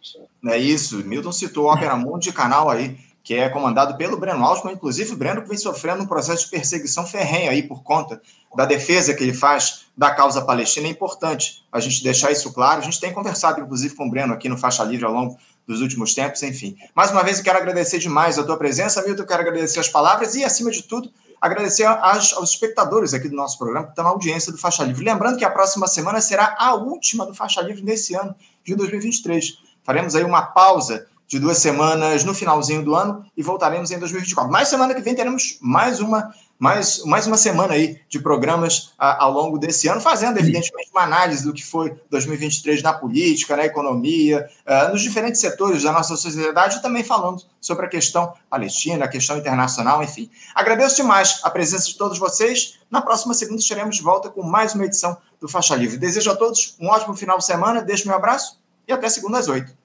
É isso, Milton citou Ópera Mundi, canal aí que é comandado pelo Breno Altman, inclusive o Breno que vem sofrendo um processo de perseguição ferrenha aí por conta da defesa que ele faz da causa palestina. É importante a gente deixar isso claro. A gente tem conversado, inclusive, com o Breno aqui no Faixa Livre ao longo dos últimos tempos, enfim. Mais uma vez, eu quero agradecer demais a tua presença, Milton, quero agradecer as palavras e, acima de tudo, agradecer aos, aos espectadores aqui do nosso programa que estão na audiência do Faixa Livre. Lembrando que a próxima semana será a última do Faixa Livre nesse ano de 2023. Faremos aí uma pausa de duas semanas no finalzinho do ano e voltaremos em 2024. Mais semana que vem teremos mais uma mais, mais uma semana aí de programas a, ao longo desse ano, fazendo, evidentemente, uma análise do que foi 2023 na política, na economia, uh, nos diferentes setores da nossa sociedade e também falando sobre a questão palestina, a questão internacional, enfim. Agradeço demais a presença de todos vocês. Na próxima segunda estaremos de volta com mais uma edição do Faixa Livre. Desejo a todos um ótimo final de semana, deixo meu abraço e até segunda às oito.